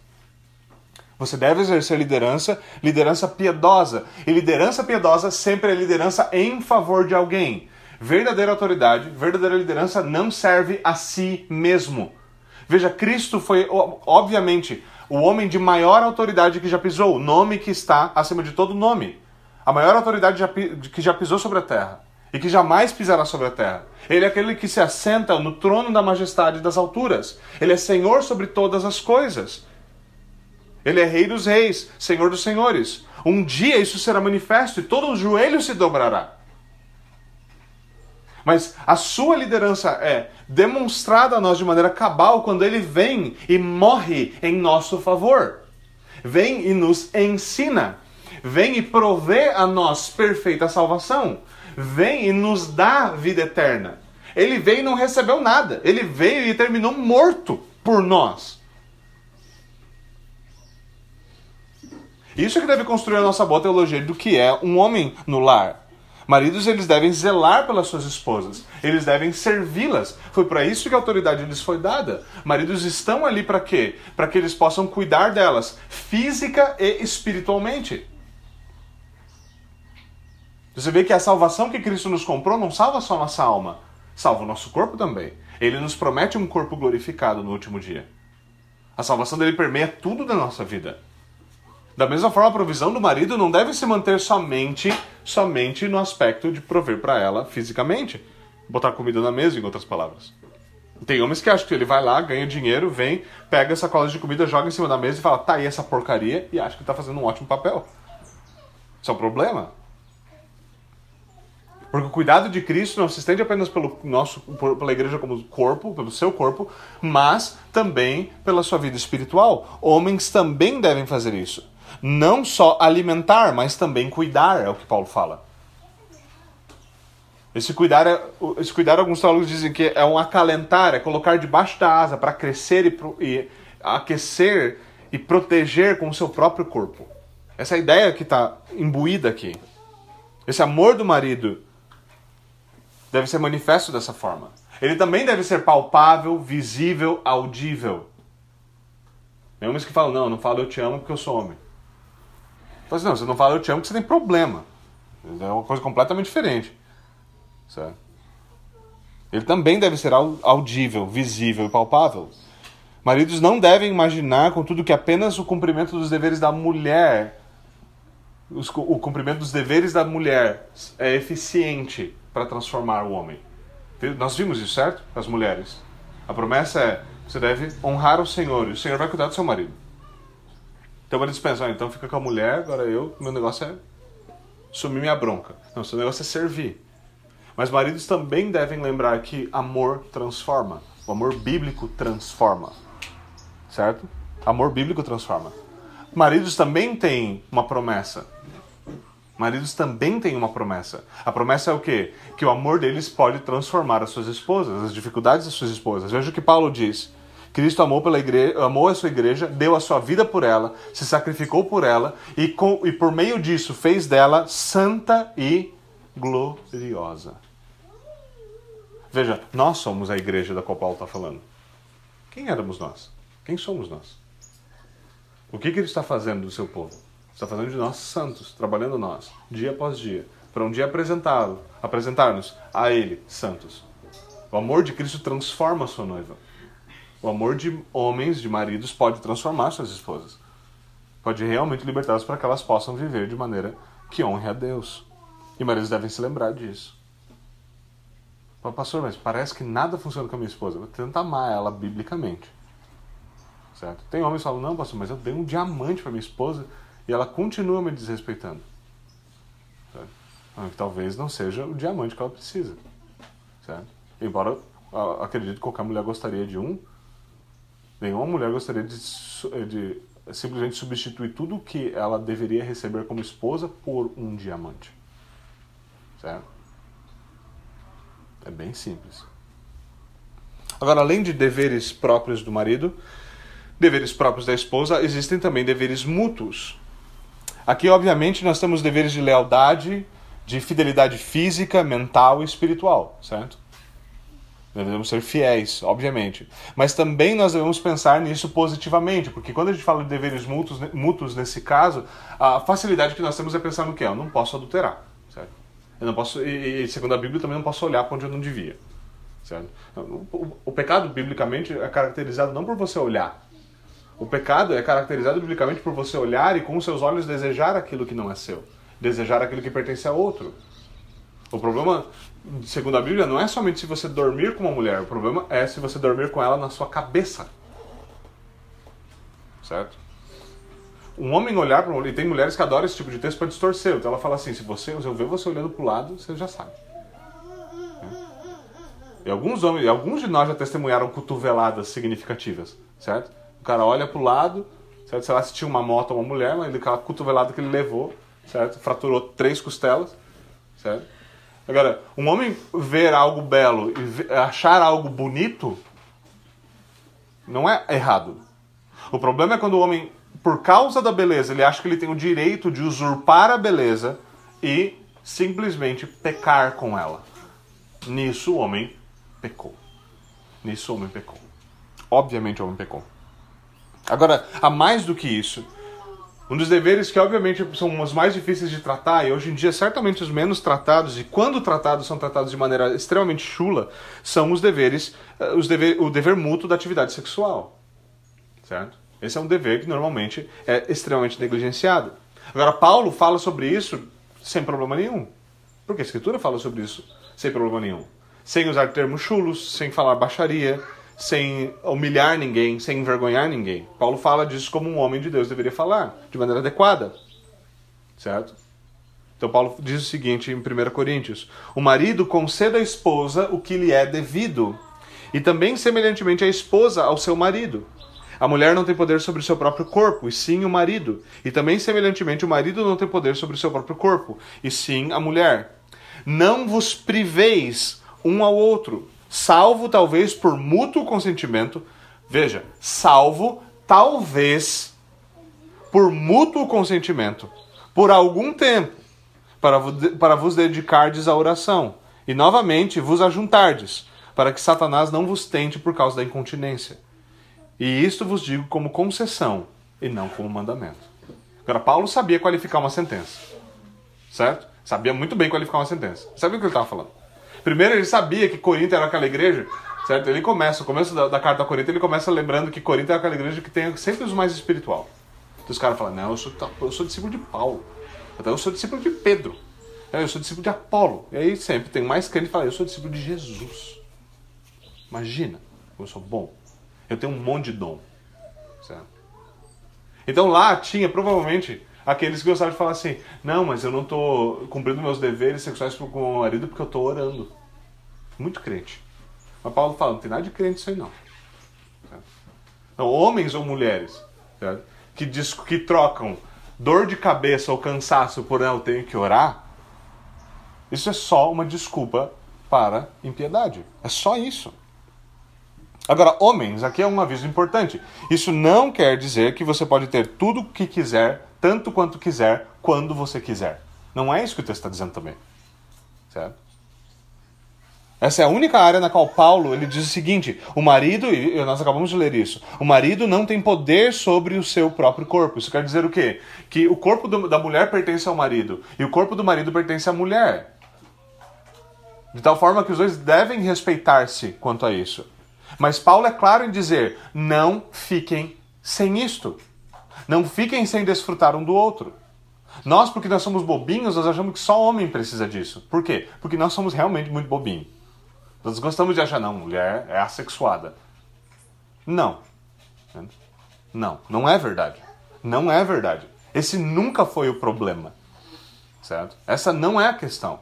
Você deve exercer liderança, liderança piedosa. E liderança piedosa sempre é liderança em favor de alguém. Verdadeira autoridade, verdadeira liderança não serve a si mesmo. Veja, Cristo foi, obviamente, o homem de maior autoridade que já pisou, o nome que está acima de todo nome. A maior autoridade que já pisou sobre a terra e que jamais pisará sobre a terra. Ele é aquele que se assenta no trono da majestade das alturas. Ele é Senhor sobre todas as coisas. Ele é Rei dos Reis, Senhor dos Senhores. Um dia isso será manifesto e todo o joelho se dobrará. Mas a sua liderança é demonstrada a nós de maneira cabal quando ele vem e morre em nosso favor. Vem e nos ensina. Vem e provê a nós perfeita salvação. Vem e nos dá vida eterna. Ele veio e não recebeu nada. Ele veio e terminou morto por nós. Isso é que deve construir a nossa boa teologia do que é um homem no lar. Maridos, eles devem zelar pelas suas esposas, eles devem servi-las. Foi para isso que a autoridade lhes foi dada. Maridos estão ali para quê? Para que eles possam cuidar delas, física e espiritualmente. Você vê que a salvação que Cristo nos comprou não salva só nossa alma, salva o nosso corpo também. Ele nos promete um corpo glorificado no último dia. A salvação dele permeia tudo da nossa vida. Da mesma forma, a provisão do marido não deve se manter somente, somente no aspecto de prover para ela fisicamente, botar comida na mesa, em outras palavras. Tem homens que acham que ele vai lá, ganha dinheiro, vem, pega essa cola de comida, joga em cima da mesa e fala, tá aí essa porcaria, e acha que está fazendo um ótimo papel. Isso é um problema. Porque o cuidado de Cristo não se estende apenas pelo nosso, pela igreja como corpo, pelo seu corpo, mas também pela sua vida espiritual. Homens também devem fazer isso não só alimentar, mas também cuidar, é o que Paulo fala. Esse cuidar, é, esse cuidar alguns teólogos dizem que é um acalentar, é colocar debaixo da asa para crescer e, e, aquecer e proteger com o seu próprio corpo. Essa é ideia que está imbuída aqui. Esse amor do marido deve ser manifesto dessa forma. Ele também deve ser palpável, visível, audível. Tem homens que falam, não, não falo eu te amo porque eu sou homem. Fala assim, não, você não fala eu te amo porque você tem problema. É uma coisa completamente diferente. Certo? Ele também deve ser audível, visível e palpável. Maridos não devem imaginar, contudo, que apenas o cumprimento dos deveres da mulher, o cumprimento dos deveres da mulher é eficiente para transformar o homem. Nós vimos isso, certo? As mulheres. A promessa é: você deve honrar o Senhor e o Senhor vai cuidar do seu marido. Então eles pensam, ah, então fica com a mulher, agora eu, meu negócio é sumir minha bronca. Não, seu negócio é servir. Mas maridos também devem lembrar que amor transforma. O amor bíblico transforma. Certo? Amor bíblico transforma. Maridos também têm uma promessa. Maridos também têm uma promessa. A promessa é o quê? Que o amor deles pode transformar as suas esposas, as dificuldades das suas esposas. Veja o que Paulo diz. Cristo amou, pela igreja, amou a sua igreja, deu a sua vida por ela, se sacrificou por ela e, com, e por meio disso fez dela santa e gloriosa. Veja, nós somos a igreja da qual Paulo está falando. Quem éramos nós? Quem somos nós? O que, que ele está fazendo do seu povo? Está fazendo de nós santos, trabalhando nós, dia após dia, para um dia apresentá-lo, apresentar-nos a Ele, santos. O amor de Cristo transforma a sua noiva. O amor de homens, de maridos, pode transformar suas esposas. Pode realmente libertá-las para que elas possam viver de maneira que honre a Deus. E maridos devem se lembrar disso. Pastor, mas parece que nada funciona com a minha esposa. Eu tento amar ela biblicamente. Certo? Tem homens que falam, não, pastor, mas eu dei um diamante para minha esposa e ela continua me desrespeitando. Certo? Talvez não seja o diamante que ela precisa. Certo? Embora acredito que qualquer mulher gostaria de um, Nenhuma mulher gostaria de, de simplesmente substituir tudo que ela deveria receber como esposa por um diamante. Certo? É bem simples. Agora, além de deveres próprios do marido, deveres próprios da esposa, existem também deveres mútuos. Aqui, obviamente, nós temos deveres de lealdade, de fidelidade física, mental e espiritual, certo? Devemos ser fiéis, obviamente. Mas também nós devemos pensar nisso positivamente, porque quando a gente fala de deveres mútuos, mútuos nesse caso, a facilidade que nós temos é pensar no que? Eu não posso adulterar, certo? Eu não posso, e, segundo a Bíblia, também não posso olhar para onde eu não devia, certo? O, o, o pecado, biblicamente, é caracterizado não por você olhar. O pecado é caracterizado biblicamente por você olhar e com seus olhos desejar aquilo que não é seu, desejar aquilo que pertence a outro. O problema segundo a Bíblia, não é somente se você dormir com uma mulher, o problema é se você dormir com ela na sua cabeça. Certo? Um homem olhar para mulher, e tem mulheres que adoram esse tipo de texto para distorcer. Então ela fala assim: se você, se eu ver você olhando para o lado, você já sabe. E alguns homens, alguns de nós já testemunharam cotoveladas significativas, certo? O cara olha para o lado, certo? Sei lá se tinha uma moto ou uma mulher, mas aquela cotovelada que ele levou, certo? Fraturou três costelas, certo? Agora, um homem ver algo belo e achar algo bonito não é errado. O problema é quando o homem, por causa da beleza, ele acha que ele tem o direito de usurpar a beleza e simplesmente pecar com ela. Nisso o homem pecou. Nisso o homem pecou. Obviamente o homem pecou. Agora, há mais do que isso. Um dos deveres que, obviamente, são os mais difíceis de tratar, e hoje em dia, certamente os menos tratados, e quando tratados, são tratados de maneira extremamente chula, são os deveres, eh, os dever, o dever mútuo da atividade sexual. Certo? Esse é um dever que normalmente é extremamente negligenciado. Agora, Paulo fala sobre isso sem problema nenhum. Porque a Escritura fala sobre isso sem problema nenhum. Sem usar termos chulos, sem falar baixaria, sem humilhar ninguém, sem envergonhar ninguém. Paulo fala disso como um homem de Deus deveria falar, de maneira adequada. Certo? Então Paulo diz o seguinte em 1 Coríntios: O marido conceda à esposa o que lhe é devido, e também semelhantemente a esposa ao seu marido. A mulher não tem poder sobre o seu próprio corpo, e sim o marido. E também semelhantemente o marido não tem poder sobre o seu próprio corpo, e sim a mulher. Não vos priveis um ao outro, salvo talvez por mútuo consentimento. Veja, salvo talvez por mútuo consentimento, por algum tempo, para, para vos dedicardes à oração, e novamente vos ajuntardes, para que Satanás não vos tente por causa da incontinência. E isto vos digo como concessão, e não como mandamento. Agora, Paulo sabia qualificar uma sentença, certo? Sabia muito bem qualificar uma sentença. Sabe o que ele estava falando? Primeiro, ele sabia que Corinto era aquela igreja, certo? Ele começa, o começo da, da carta a Corinto, ele começa lembrando que Corinto é aquela igreja que tem sempre os mais espiritual. Então os caras falam, não, eu sou, eu sou discípulo de Paulo. Então eu sou discípulo de Pedro. Eu sou discípulo de Apolo. E aí sempre tem mais crente que fala, eu sou discípulo de Jesus. Imagina, eu sou bom. Eu tenho um monte de dom. Certo? Então lá tinha provavelmente aqueles que gostavam de falar assim: não, mas eu não estou cumprindo meus deveres sexuais com o marido porque eu estou orando. Muito crente. Mas Paulo fala: não tem nada de crente isso aí não. Não, homens ou mulheres que, diz, que trocam dor de cabeça ou cansaço por eu tenho que orar, isso é só uma desculpa para impiedade. É só isso. Agora, homens, aqui é um aviso importante. Isso não quer dizer que você pode ter tudo o que quiser tanto quanto quiser, quando você quiser. Não é isso que o texto está dizendo também. Certo? Essa é a única área na qual Paulo ele diz o seguinte: o marido, e nós acabamos de ler isso, o marido não tem poder sobre o seu próprio corpo. Isso quer dizer o quê? Que o corpo do, da mulher pertence ao marido e o corpo do marido pertence à mulher. De tal forma que os dois devem respeitar-se quanto a isso. Mas Paulo é claro em dizer: não fiquem sem isto. Não fiquem sem desfrutar um do outro. Nós, porque nós somos bobinhos, nós achamos que só homem precisa disso. Por quê? Porque nós somos realmente muito bobinhos. Nós gostamos de achar, não, mulher é assexuada. Não. Não, não é verdade. Não é verdade. Esse nunca foi o problema. Certo? Essa não é a questão.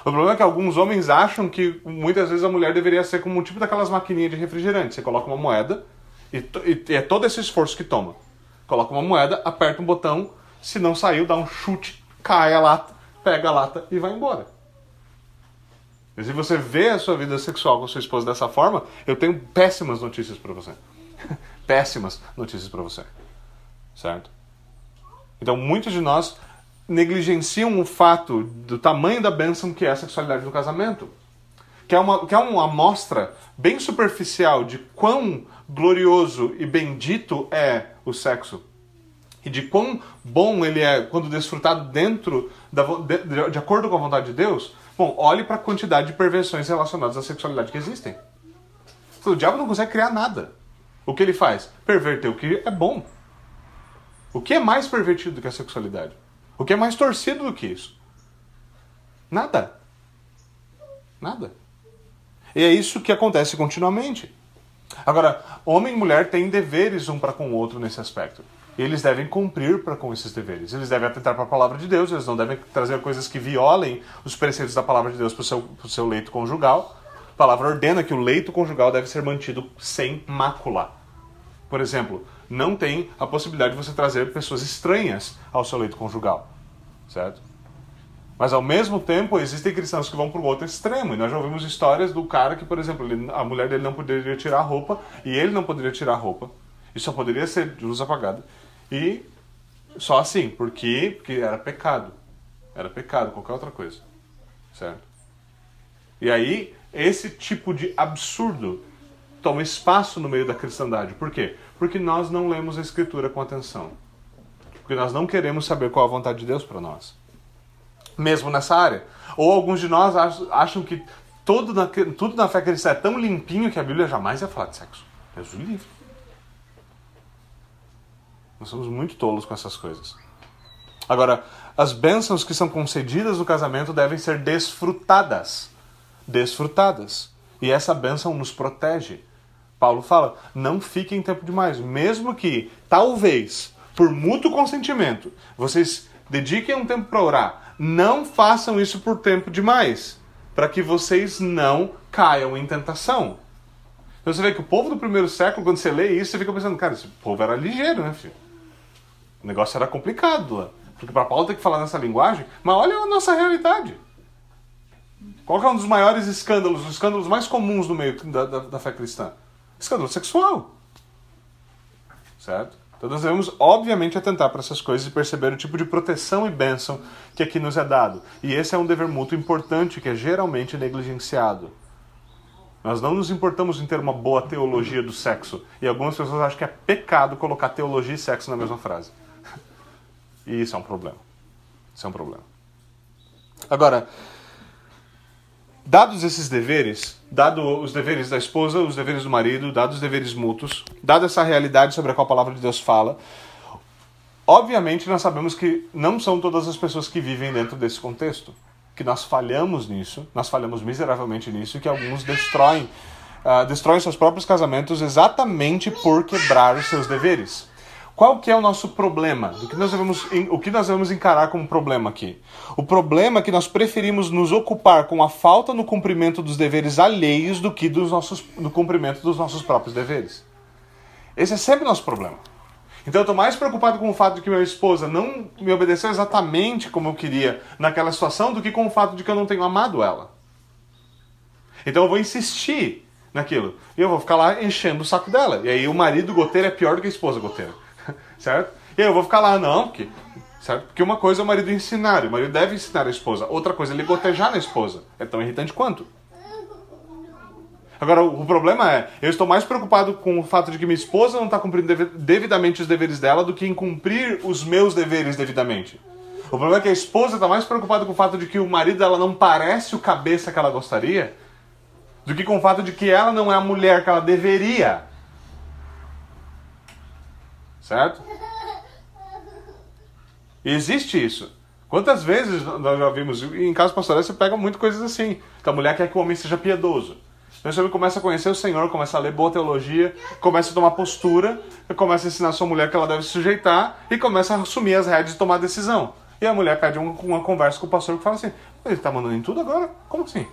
O problema é que alguns homens acham que muitas vezes a mulher deveria ser como um tipo daquelas maquininhas de refrigerante. Você coloca uma moeda e, e é todo esse esforço que toma. Coloca uma moeda, aperta um botão, se não saiu, dá um chute, cai a lata, pega a lata e vai embora. E se você vê a sua vida sexual com sua esposa dessa forma, eu tenho péssimas notícias para você. [laughs] péssimas notícias para você. Certo? Então, muitos de nós negligenciam o fato do tamanho da bênção que é a sexualidade no casamento. quer uma, quer uma amostra bem superficial de quão glorioso e bendito é o sexo e de quão bom ele é quando desfrutado dentro da, de, de acordo com a vontade de Deus, bom, olhe para a quantidade de perversões relacionadas à sexualidade que existem. O diabo não consegue criar nada. O que ele faz? Perverter o que é bom. O que é mais pervertido do que a sexualidade? O que é mais torcido do que isso? Nada. Nada. E é isso que acontece continuamente. Agora, homem e mulher têm deveres um para com o outro nesse aspecto. E eles devem cumprir para com esses deveres. Eles devem atentar para a palavra de Deus, eles não devem trazer coisas que violem os preceitos da palavra de Deus para o seu, seu leito conjugal. A palavra ordena que o leito conjugal deve ser mantido sem mácula. Por exemplo, não tem a possibilidade de você trazer pessoas estranhas ao seu leito conjugal, certo? Mas ao mesmo tempo existem cristãos que vão para o outro extremo. E nós já ouvimos histórias do cara que, por exemplo, ele, a mulher dele não poderia tirar a roupa e ele não poderia tirar a roupa. E só poderia ser de luz apagada. E só assim, porque, porque era pecado. Era pecado, qualquer outra coisa. Certo? E aí, esse tipo de absurdo toma espaço no meio da cristandade. Por quê? Porque nós não lemos a Escritura com atenção. Porque nós não queremos saber qual a vontade de Deus para nós mesmo nessa área. Ou alguns de nós acham que tudo na, tudo na fé cristã é tão limpinho que a Bíblia jamais ia falar de sexo. Deus o livre. Nós somos muito tolos com essas coisas. Agora, as bênçãos que são concedidas no casamento devem ser desfrutadas. Desfrutadas. E essa bênção nos protege. Paulo fala: não fiquem tempo demais, mesmo que, talvez, por mútuo consentimento, vocês dediquem um tempo para orar, não façam isso por tempo demais, para que vocês não caiam em tentação. Então você vê que o povo do primeiro século, quando você lê isso, você fica pensando, cara, esse povo era ligeiro, né, filho? O negócio era complicado lá. Porque para Paulo ter que falar nessa linguagem, mas olha a nossa realidade. Qual é um dos maiores escândalos, os escândalos mais comuns no meio da, da, da fé cristã? Escândalo sexual. Certo? Então nós devemos, obviamente, atentar para essas coisas e perceber o tipo de proteção e bênção que aqui nos é dado. E esse é um dever mútuo importante que é geralmente negligenciado. Nós não nos importamos em ter uma boa teologia do sexo. E algumas pessoas acham que é pecado colocar teologia e sexo na mesma frase. [laughs] E isso é um problema. Isso é um problema. Agora, Dados esses deveres, dado os deveres da esposa, os deveres do marido, dados os deveres mútuos, dada essa realidade sobre a qual a palavra de Deus fala, obviamente nós sabemos que não são todas as pessoas que vivem dentro desse contexto, que nós falhamos nisso, nós falhamos miseravelmente nisso e que alguns destroem, uh, destroem seus próprios casamentos exatamente por quebrar os seus deveres. Qual que é o nosso problema? O que nós devemos, o que nós devemos encarar como problema aqui? O problema é que nós preferimos nos ocupar com a falta no cumprimento dos deveres alheios do que dos nossos, no cumprimento dos nossos próprios deveres. Esse é sempre o nosso problema. Então eu estou mais preocupado com o fato de que minha esposa não me obedeceu exatamente como eu queria naquela situação do que com o fato de que eu não tenho amado ela. Então eu vou insistir naquilo. E eu vou ficar lá enchendo o saco dela. E aí o marido goteiro é pior do que a esposa goteira certo? E aí eu vou ficar lá, não, porque, certo? Porque uma coisa é o marido ensinar, o marido deve ensinar a esposa. Outra coisa é ele gotejar na esposa. É tão irritante quanto. Agora, o problema é, eu estou mais preocupado com o fato de que minha esposa não está cumprindo devidamente os deveres dela do que em cumprir os meus deveres devidamente. O problema é que a esposa está mais preocupada com o fato de que o marido dela não parece o cabeça que ela gostaria do que com o fato de que ela não é a mulher que ela deveria Certo? E existe isso. Quantas vezes nós já vimos, em casos pastorais você pega muito coisas assim, que a mulher quer que o homem seja piedoso. Então você começa a conhecer o Senhor, começa a ler boa teologia, começa a tomar postura, começa a ensinar a sua mulher que ela deve se sujeitar e começa a assumir as rédeas de tomar decisão. E a mulher pede uma, uma conversa com o pastor que fala assim: ele está mandando em tudo agora? Como assim?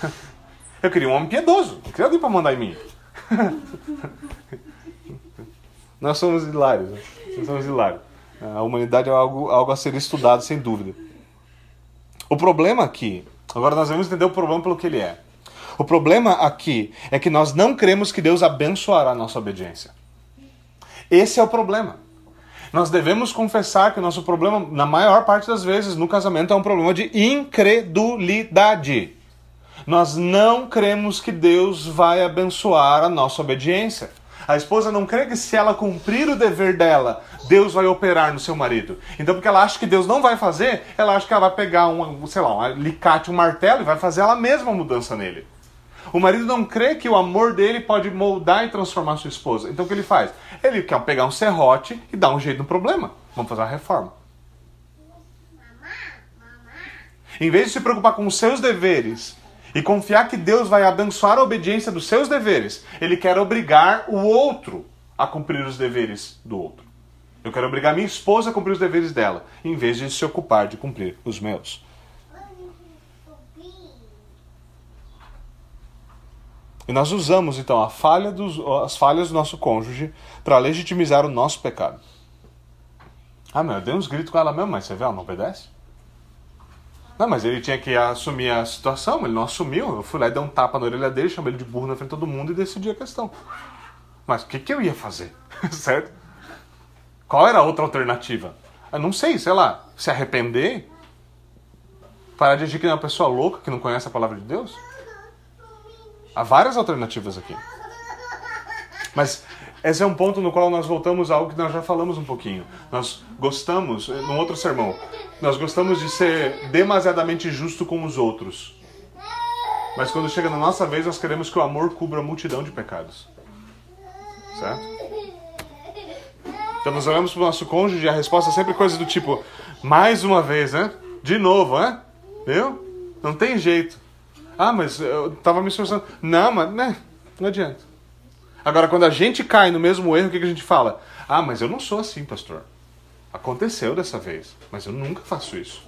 [laughs] Eu queria um homem piedoso, não queria alguém para mandar em mim. [laughs] Nós somos hilários. Né? Nós somos hilários. A humanidade é algo, algo a ser estudado, sem dúvida. O problema aqui, agora nós vamos entender o problema pelo que ele é. O problema aqui é que nós não cremos que Deus abençoará a nossa obediência. Esse é o problema. Nós devemos confessar que o nosso problema, na maior parte das vezes, no casamento, é um problema de incredulidade. Nós não cremos que Deus vai abençoar a nossa obediência. A esposa não crê que se ela cumprir o dever dela, Deus vai operar no seu marido. Então, porque ela acha que Deus não vai fazer, ela acha que ela vai pegar um, sei lá, um alicate, um martelo e vai fazer ela mesma a mudança nele. O marido não crê que o amor dele pode moldar e transformar sua esposa. Então o que ele faz? Ele quer pegar um serrote e dar um jeito no problema. Vamos fazer uma reforma. Em vez de se preocupar com os seus deveres e confiar que Deus vai abençoar a obediência dos seus deveres, ele quer obrigar o outro a cumprir os deveres do outro. Eu quero obrigar minha esposa a cumprir os deveres dela, em vez de se ocupar de cumprir os meus. E nós usamos então a falha dos, as falhas do nosso cônjuge para legitimizar o nosso pecado. Ah, meu, eu dei uns gritos com ela mesmo, mas você vê, ela não obedece? Não, mas ele tinha que assumir a situação, ele não assumiu. Eu fui lá e dei um tapa na orelha dele, chamei ele de burro na frente de todo mundo e decidi a questão. Mas o que, que eu ia fazer? [laughs] certo? Qual era a outra alternativa? Eu não sei, sei lá, se arrepender? Parar de agir que é uma pessoa louca que não conhece a palavra de Deus? Há várias alternativas aqui. Mas esse é um ponto no qual nós voltamos a algo que nós já falamos um pouquinho. Nós gostamos, num outro sermão, nós gostamos de ser demasiadamente justo com os outros. Mas quando chega na nossa vez, nós queremos que o amor cubra a multidão de pecados. Certo? Então nós olhamos para o nosso cônjuge e a resposta é sempre coisa do tipo: mais uma vez, né? De novo, né? Viu? Não tem jeito. Ah, mas eu tava me esforçando. Não, mas né, não adianta. Agora, quando a gente cai no mesmo erro, o que, que a gente fala? Ah, mas eu não sou assim, pastor. Aconteceu dessa vez, mas eu nunca faço isso.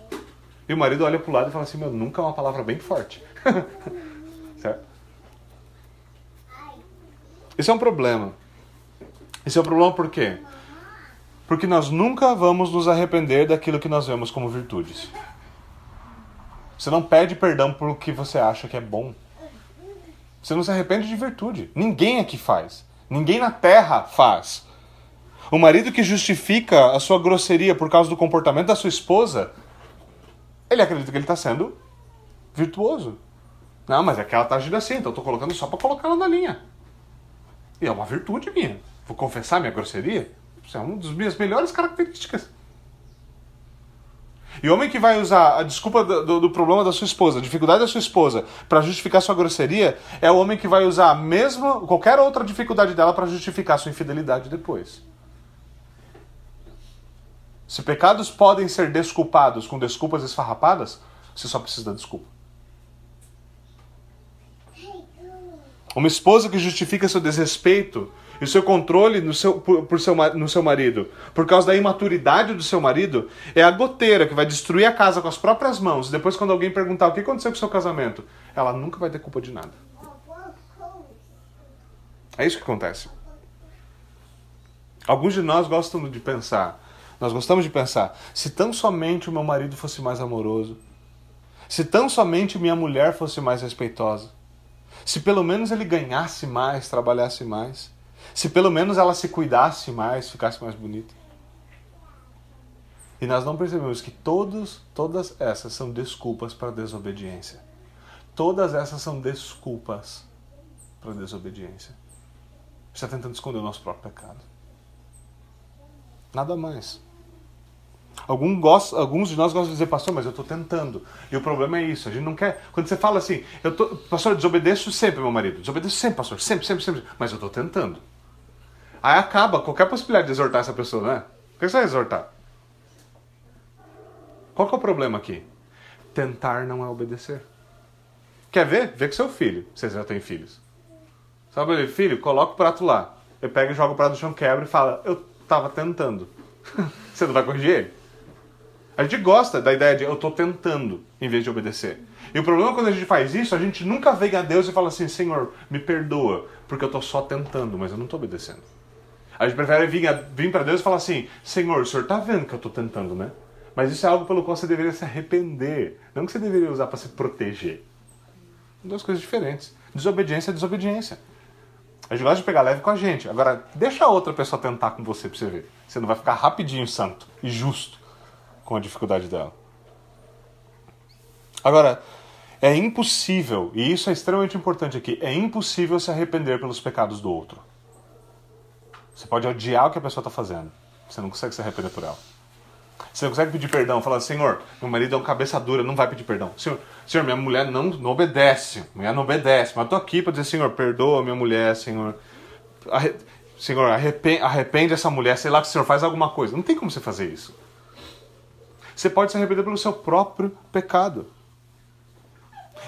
E o marido olha pro lado e fala assim: meu, nunca é uma palavra bem forte. [laughs] certo? Isso é um problema. Esse é um problema por quê? Porque nós nunca vamos nos arrepender daquilo que nós vemos como virtudes. Você não pede perdão por o que você acha que é bom. Você não se arrepende de virtude. Ninguém aqui faz. Ninguém na terra faz. O marido que justifica a sua grosseria por causa do comportamento da sua esposa, ele acredita que ele está sendo virtuoso. Não, mas é que ela está agindo assim, então eu estou colocando só para colocar ela na linha. E é uma virtude minha. Vou confessar minha grosseria? Isso é uma das minhas melhores características. E homem que vai usar a desculpa do, do, problema da sua esposa, a dificuldade da sua esposa, para justificar sua grosseria, é o homem que vai usar a mesma, qualquer outra dificuldade dela para justificar sua infidelidade depois. Se pecados podem ser desculpados com desculpas esfarrapadas, você só precisa da desculpa. Uma esposa que justifica seu desrespeito e o seu controle no seu, por, por seu, no seu marido, por causa da imaturidade do seu marido, é a goteira que vai destruir a casa com as próprias mãos. E depois, quando alguém perguntar o que aconteceu com o seu casamento, ela nunca vai ter culpa de nada. É isso que acontece. Alguns de nós gostam de pensar, nós gostamos de pensar, se tão somente o meu marido fosse mais amoroso, se tão somente minha mulher fosse mais respeitosa, se pelo menos ele ganhasse mais, trabalhasse mais, se pelo menos ela se cuidasse mais, ficasse mais bonita. E nós não percebemos que todos, todas essas são desculpas para desobediência. Todas essas são desculpas para desobediência. Está tentando esconder o nosso próprio pecado. Nada mais. Algum gosta, alguns de nós gostam de dizer, pastor, mas eu estou tentando. E o problema é isso, a gente não quer. Quando você fala assim, eu tô, pastor, eu desobedeço sempre, meu marido. Desobedeço sempre, pastor, sempre, sempre, sempre. Mas eu estou tentando. Aí acaba qualquer possibilidade de exortar essa pessoa, né? O que você vai exortar? Qual que é o problema aqui? Tentar não é obedecer. Quer ver? Vê com seu filho. Vocês já têm filhos. Sabe ele, filho, coloca o prato lá. Ele pega e joga o prato no chão, quebra e fala, eu tava tentando. [laughs] você não vai corrigir ele? A gente gosta da ideia de eu tô tentando, em vez de obedecer. E o problema é quando a gente faz isso, a gente nunca vem a Deus e fala assim, Senhor, me perdoa, porque eu tô só tentando, mas eu não tô obedecendo. A gente prefere vir, vir para Deus e falar assim: Senhor, o senhor está vendo que eu estou tentando, né? Mas isso é algo pelo qual você deveria se arrepender. Não que você deveria usar para se proteger. Duas coisas diferentes. Desobediência é desobediência. A gente gosta de pegar leve com a gente. Agora, deixa a outra pessoa tentar com você para você ver. Você não vai ficar rapidinho santo e justo com a dificuldade dela. Agora, É impossível, e isso é extremamente importante aqui, é impossível se arrepender pelos pecados do outro. Você pode odiar o que a pessoa está fazendo, você não consegue se arrepender por ela. Você não consegue pedir perdão, falar, Senhor, meu marido é um cabeça dura, não vai pedir perdão. Senhor, Senhor minha mulher não, não obedece, mulher não obedece, mas eu tô aqui para dizer, Senhor, perdoa minha mulher, Senhor. Arre... Senhor, arrepende, arrepende essa mulher, sei lá que o Senhor faz alguma coisa. Não tem como você fazer isso. Você pode se arrepender pelo seu próprio pecado.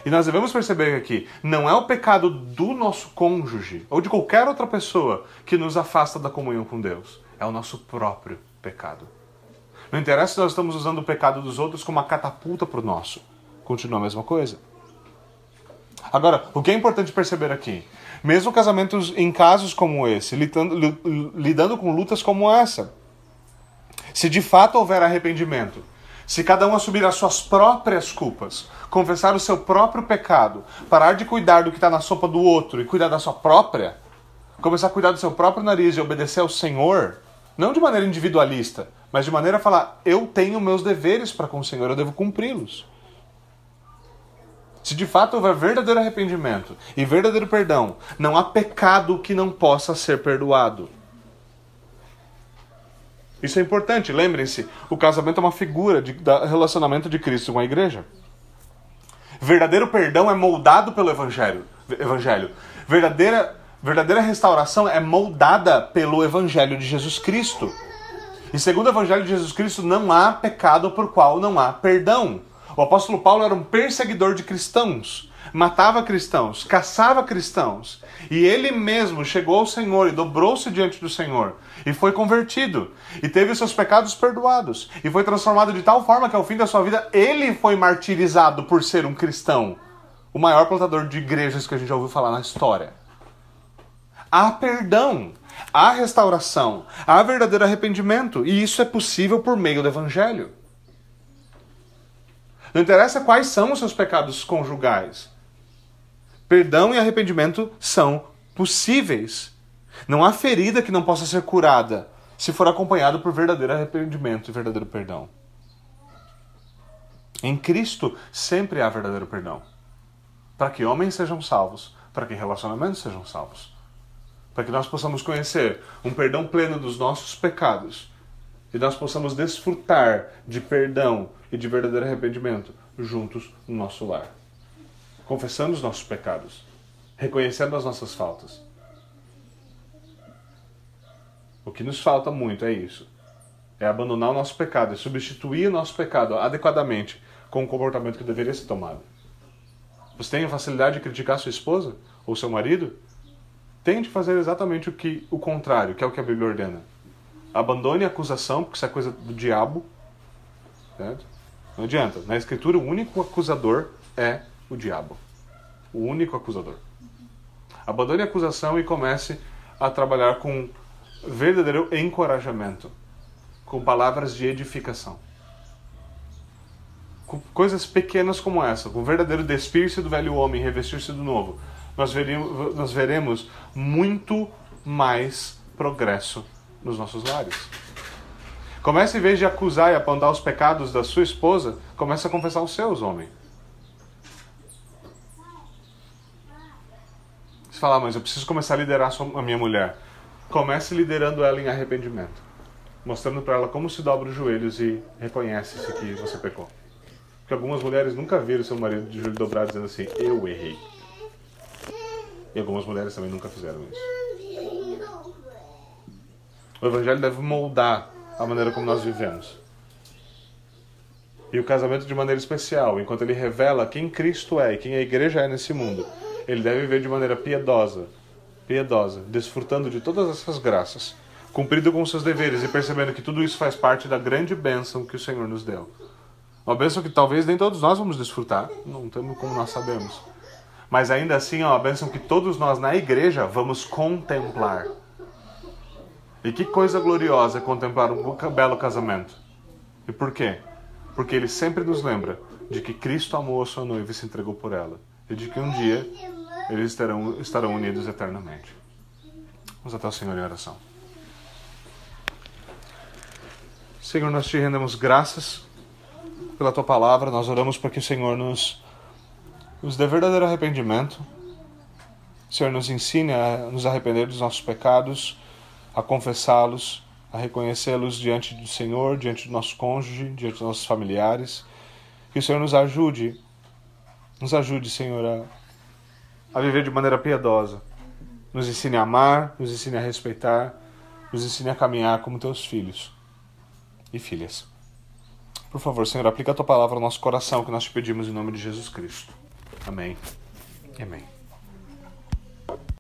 E nós devemos perceber aqui, não é o pecado do nosso cônjuge ou de qualquer outra pessoa que nos afasta da comunhão com Deus. É o nosso próprio pecado. Não interessa se nós estamos usando o pecado dos outros como uma catapulta para o nosso. Continua a mesma coisa. Agora, o que é importante perceber aqui? Mesmo casamentos em casos como esse, lidando, lidando com lutas como essa, se de fato houver arrependimento, se cada um assumir as suas próprias culpas, confessar o seu próprio pecado, parar de cuidar do que está na sopa do outro e cuidar da sua própria, começar a cuidar do seu próprio nariz e obedecer ao Senhor, não de maneira individualista, mas de maneira a falar: eu tenho meus deveres para com o Senhor, eu devo cumpri-los. Se de fato houver verdadeiro arrependimento e verdadeiro perdão, não há pecado que não possa ser perdoado. Isso é importante, lembrem-se: o casamento é uma figura de, do relacionamento de Cristo com a igreja. Verdadeiro perdão é moldado pelo Evangelho. evangelho. Verdadeira, verdadeira restauração é moldada pelo Evangelho de Jesus Cristo. E segundo o Evangelho de Jesus Cristo, não há pecado por qual não há perdão. O apóstolo Paulo era um perseguidor de cristãos, matava cristãos, caçava cristãos. E ele mesmo chegou ao Senhor e dobrou-se diante do Senhor e foi convertido e teve seus pecados perdoados e foi transformado de tal forma que ao fim da sua vida ele foi martirizado por ser um cristão, o maior plantador de igrejas que a gente já ouviu falar na história. Há perdão há restauração, há verdadeiro arrependimento, e isso é possível por meio do Evangelho. Não interessa quais são os seus pecados conjugais. Perdão e arrependimento são possíveis. Não há ferida que não possa ser curada se for acompanhado por verdadeiro arrependimento e verdadeiro perdão. Em Cristo sempre há verdadeiro perdão. Para que homens sejam salvos, para que relacionamentos sejam salvos para que nós possamos conhecer um perdão pleno dos nossos pecados e nós possamos desfrutar de perdão e de verdadeiro arrependimento juntos no nosso lar, confessando os nossos pecados, reconhecendo as nossas faltas. O que nos falta muito é isso: é abandonar o nosso pecado e substituir o nosso pecado adequadamente com o comportamento que deveria ser tomado. Você tem a facilidade de criticar sua esposa ou seu marido? Tente fazer exatamente o que o contrário, que é o que a Bíblia ordena. Abandone a acusação, porque isso é coisa do diabo. Certo? Não adianta. Na Escritura, o único acusador é o diabo. O único acusador. Abandone a acusação e comece a trabalhar com verdadeiro encorajamento, com palavras de edificação. Com coisas pequenas como essa, com o verdadeiro despir-se do velho homem, revestir-se do novo nós veremos, nós veremos muito mais progresso nos nossos lares. Comece, em vez de acusar e apontar os pecados da sua esposa, comece a confessar os seus, homem. Você fala, ah, mas eu preciso começar a liderar a minha mulher. Comece liderando ela em arrependimento. Mostrando para ela como se dobra os joelhos e reconhece-se que você pecou. Porque algumas mulheres nunca viram seu marido de joelho dobrado dizendo assim: Eu errei. E algumas mulheres também nunca fizeram isso. O Evangelho deve moldar a maneira como nós vivemos. E o casamento de maneira especial, enquanto ele revela quem Cristo é e quem a igreja é nesse mundo, ele deve viver de maneira piedosa, piedosa, desfrutando de todas essas graças, cumprindo com seus deveres e percebendo que tudo isso faz parte da grande bênção que o Senhor nos deu. Uma bênção que talvez nem todos nós vamos desfrutar, não temos como nós sabemos mas ainda assim é uma bênção que todos nós na igreja vamos contemplar. E que coisa gloriosa contemplar um belo casamento. E por quê? Porque ele sempre nos lembra de que Cristo amou a sua noiva e se entregou por ela. E de que um dia eles estarão, estarão unidos eternamente. Vamos até o Senhor em oração. Senhor, nós te rendemos graças pela tua palavra, nós oramos para que o Senhor nos nos dê verdadeiro arrependimento. Senhor, nos ensine a nos arrepender dos nossos pecados, a confessá-los, a reconhecê-los diante do Senhor, diante do nosso cônjuge, diante dos nossos familiares. Que o Senhor nos ajude, nos ajude, Senhor, a, a viver de maneira piedosa. Nos ensine a amar, nos ensine a respeitar, nos ensine a caminhar como teus filhos e filhas. Por favor, Senhor, aplica a tua palavra ao nosso coração que nós te pedimos em nome de Jesus Cristo. Amém. Amém.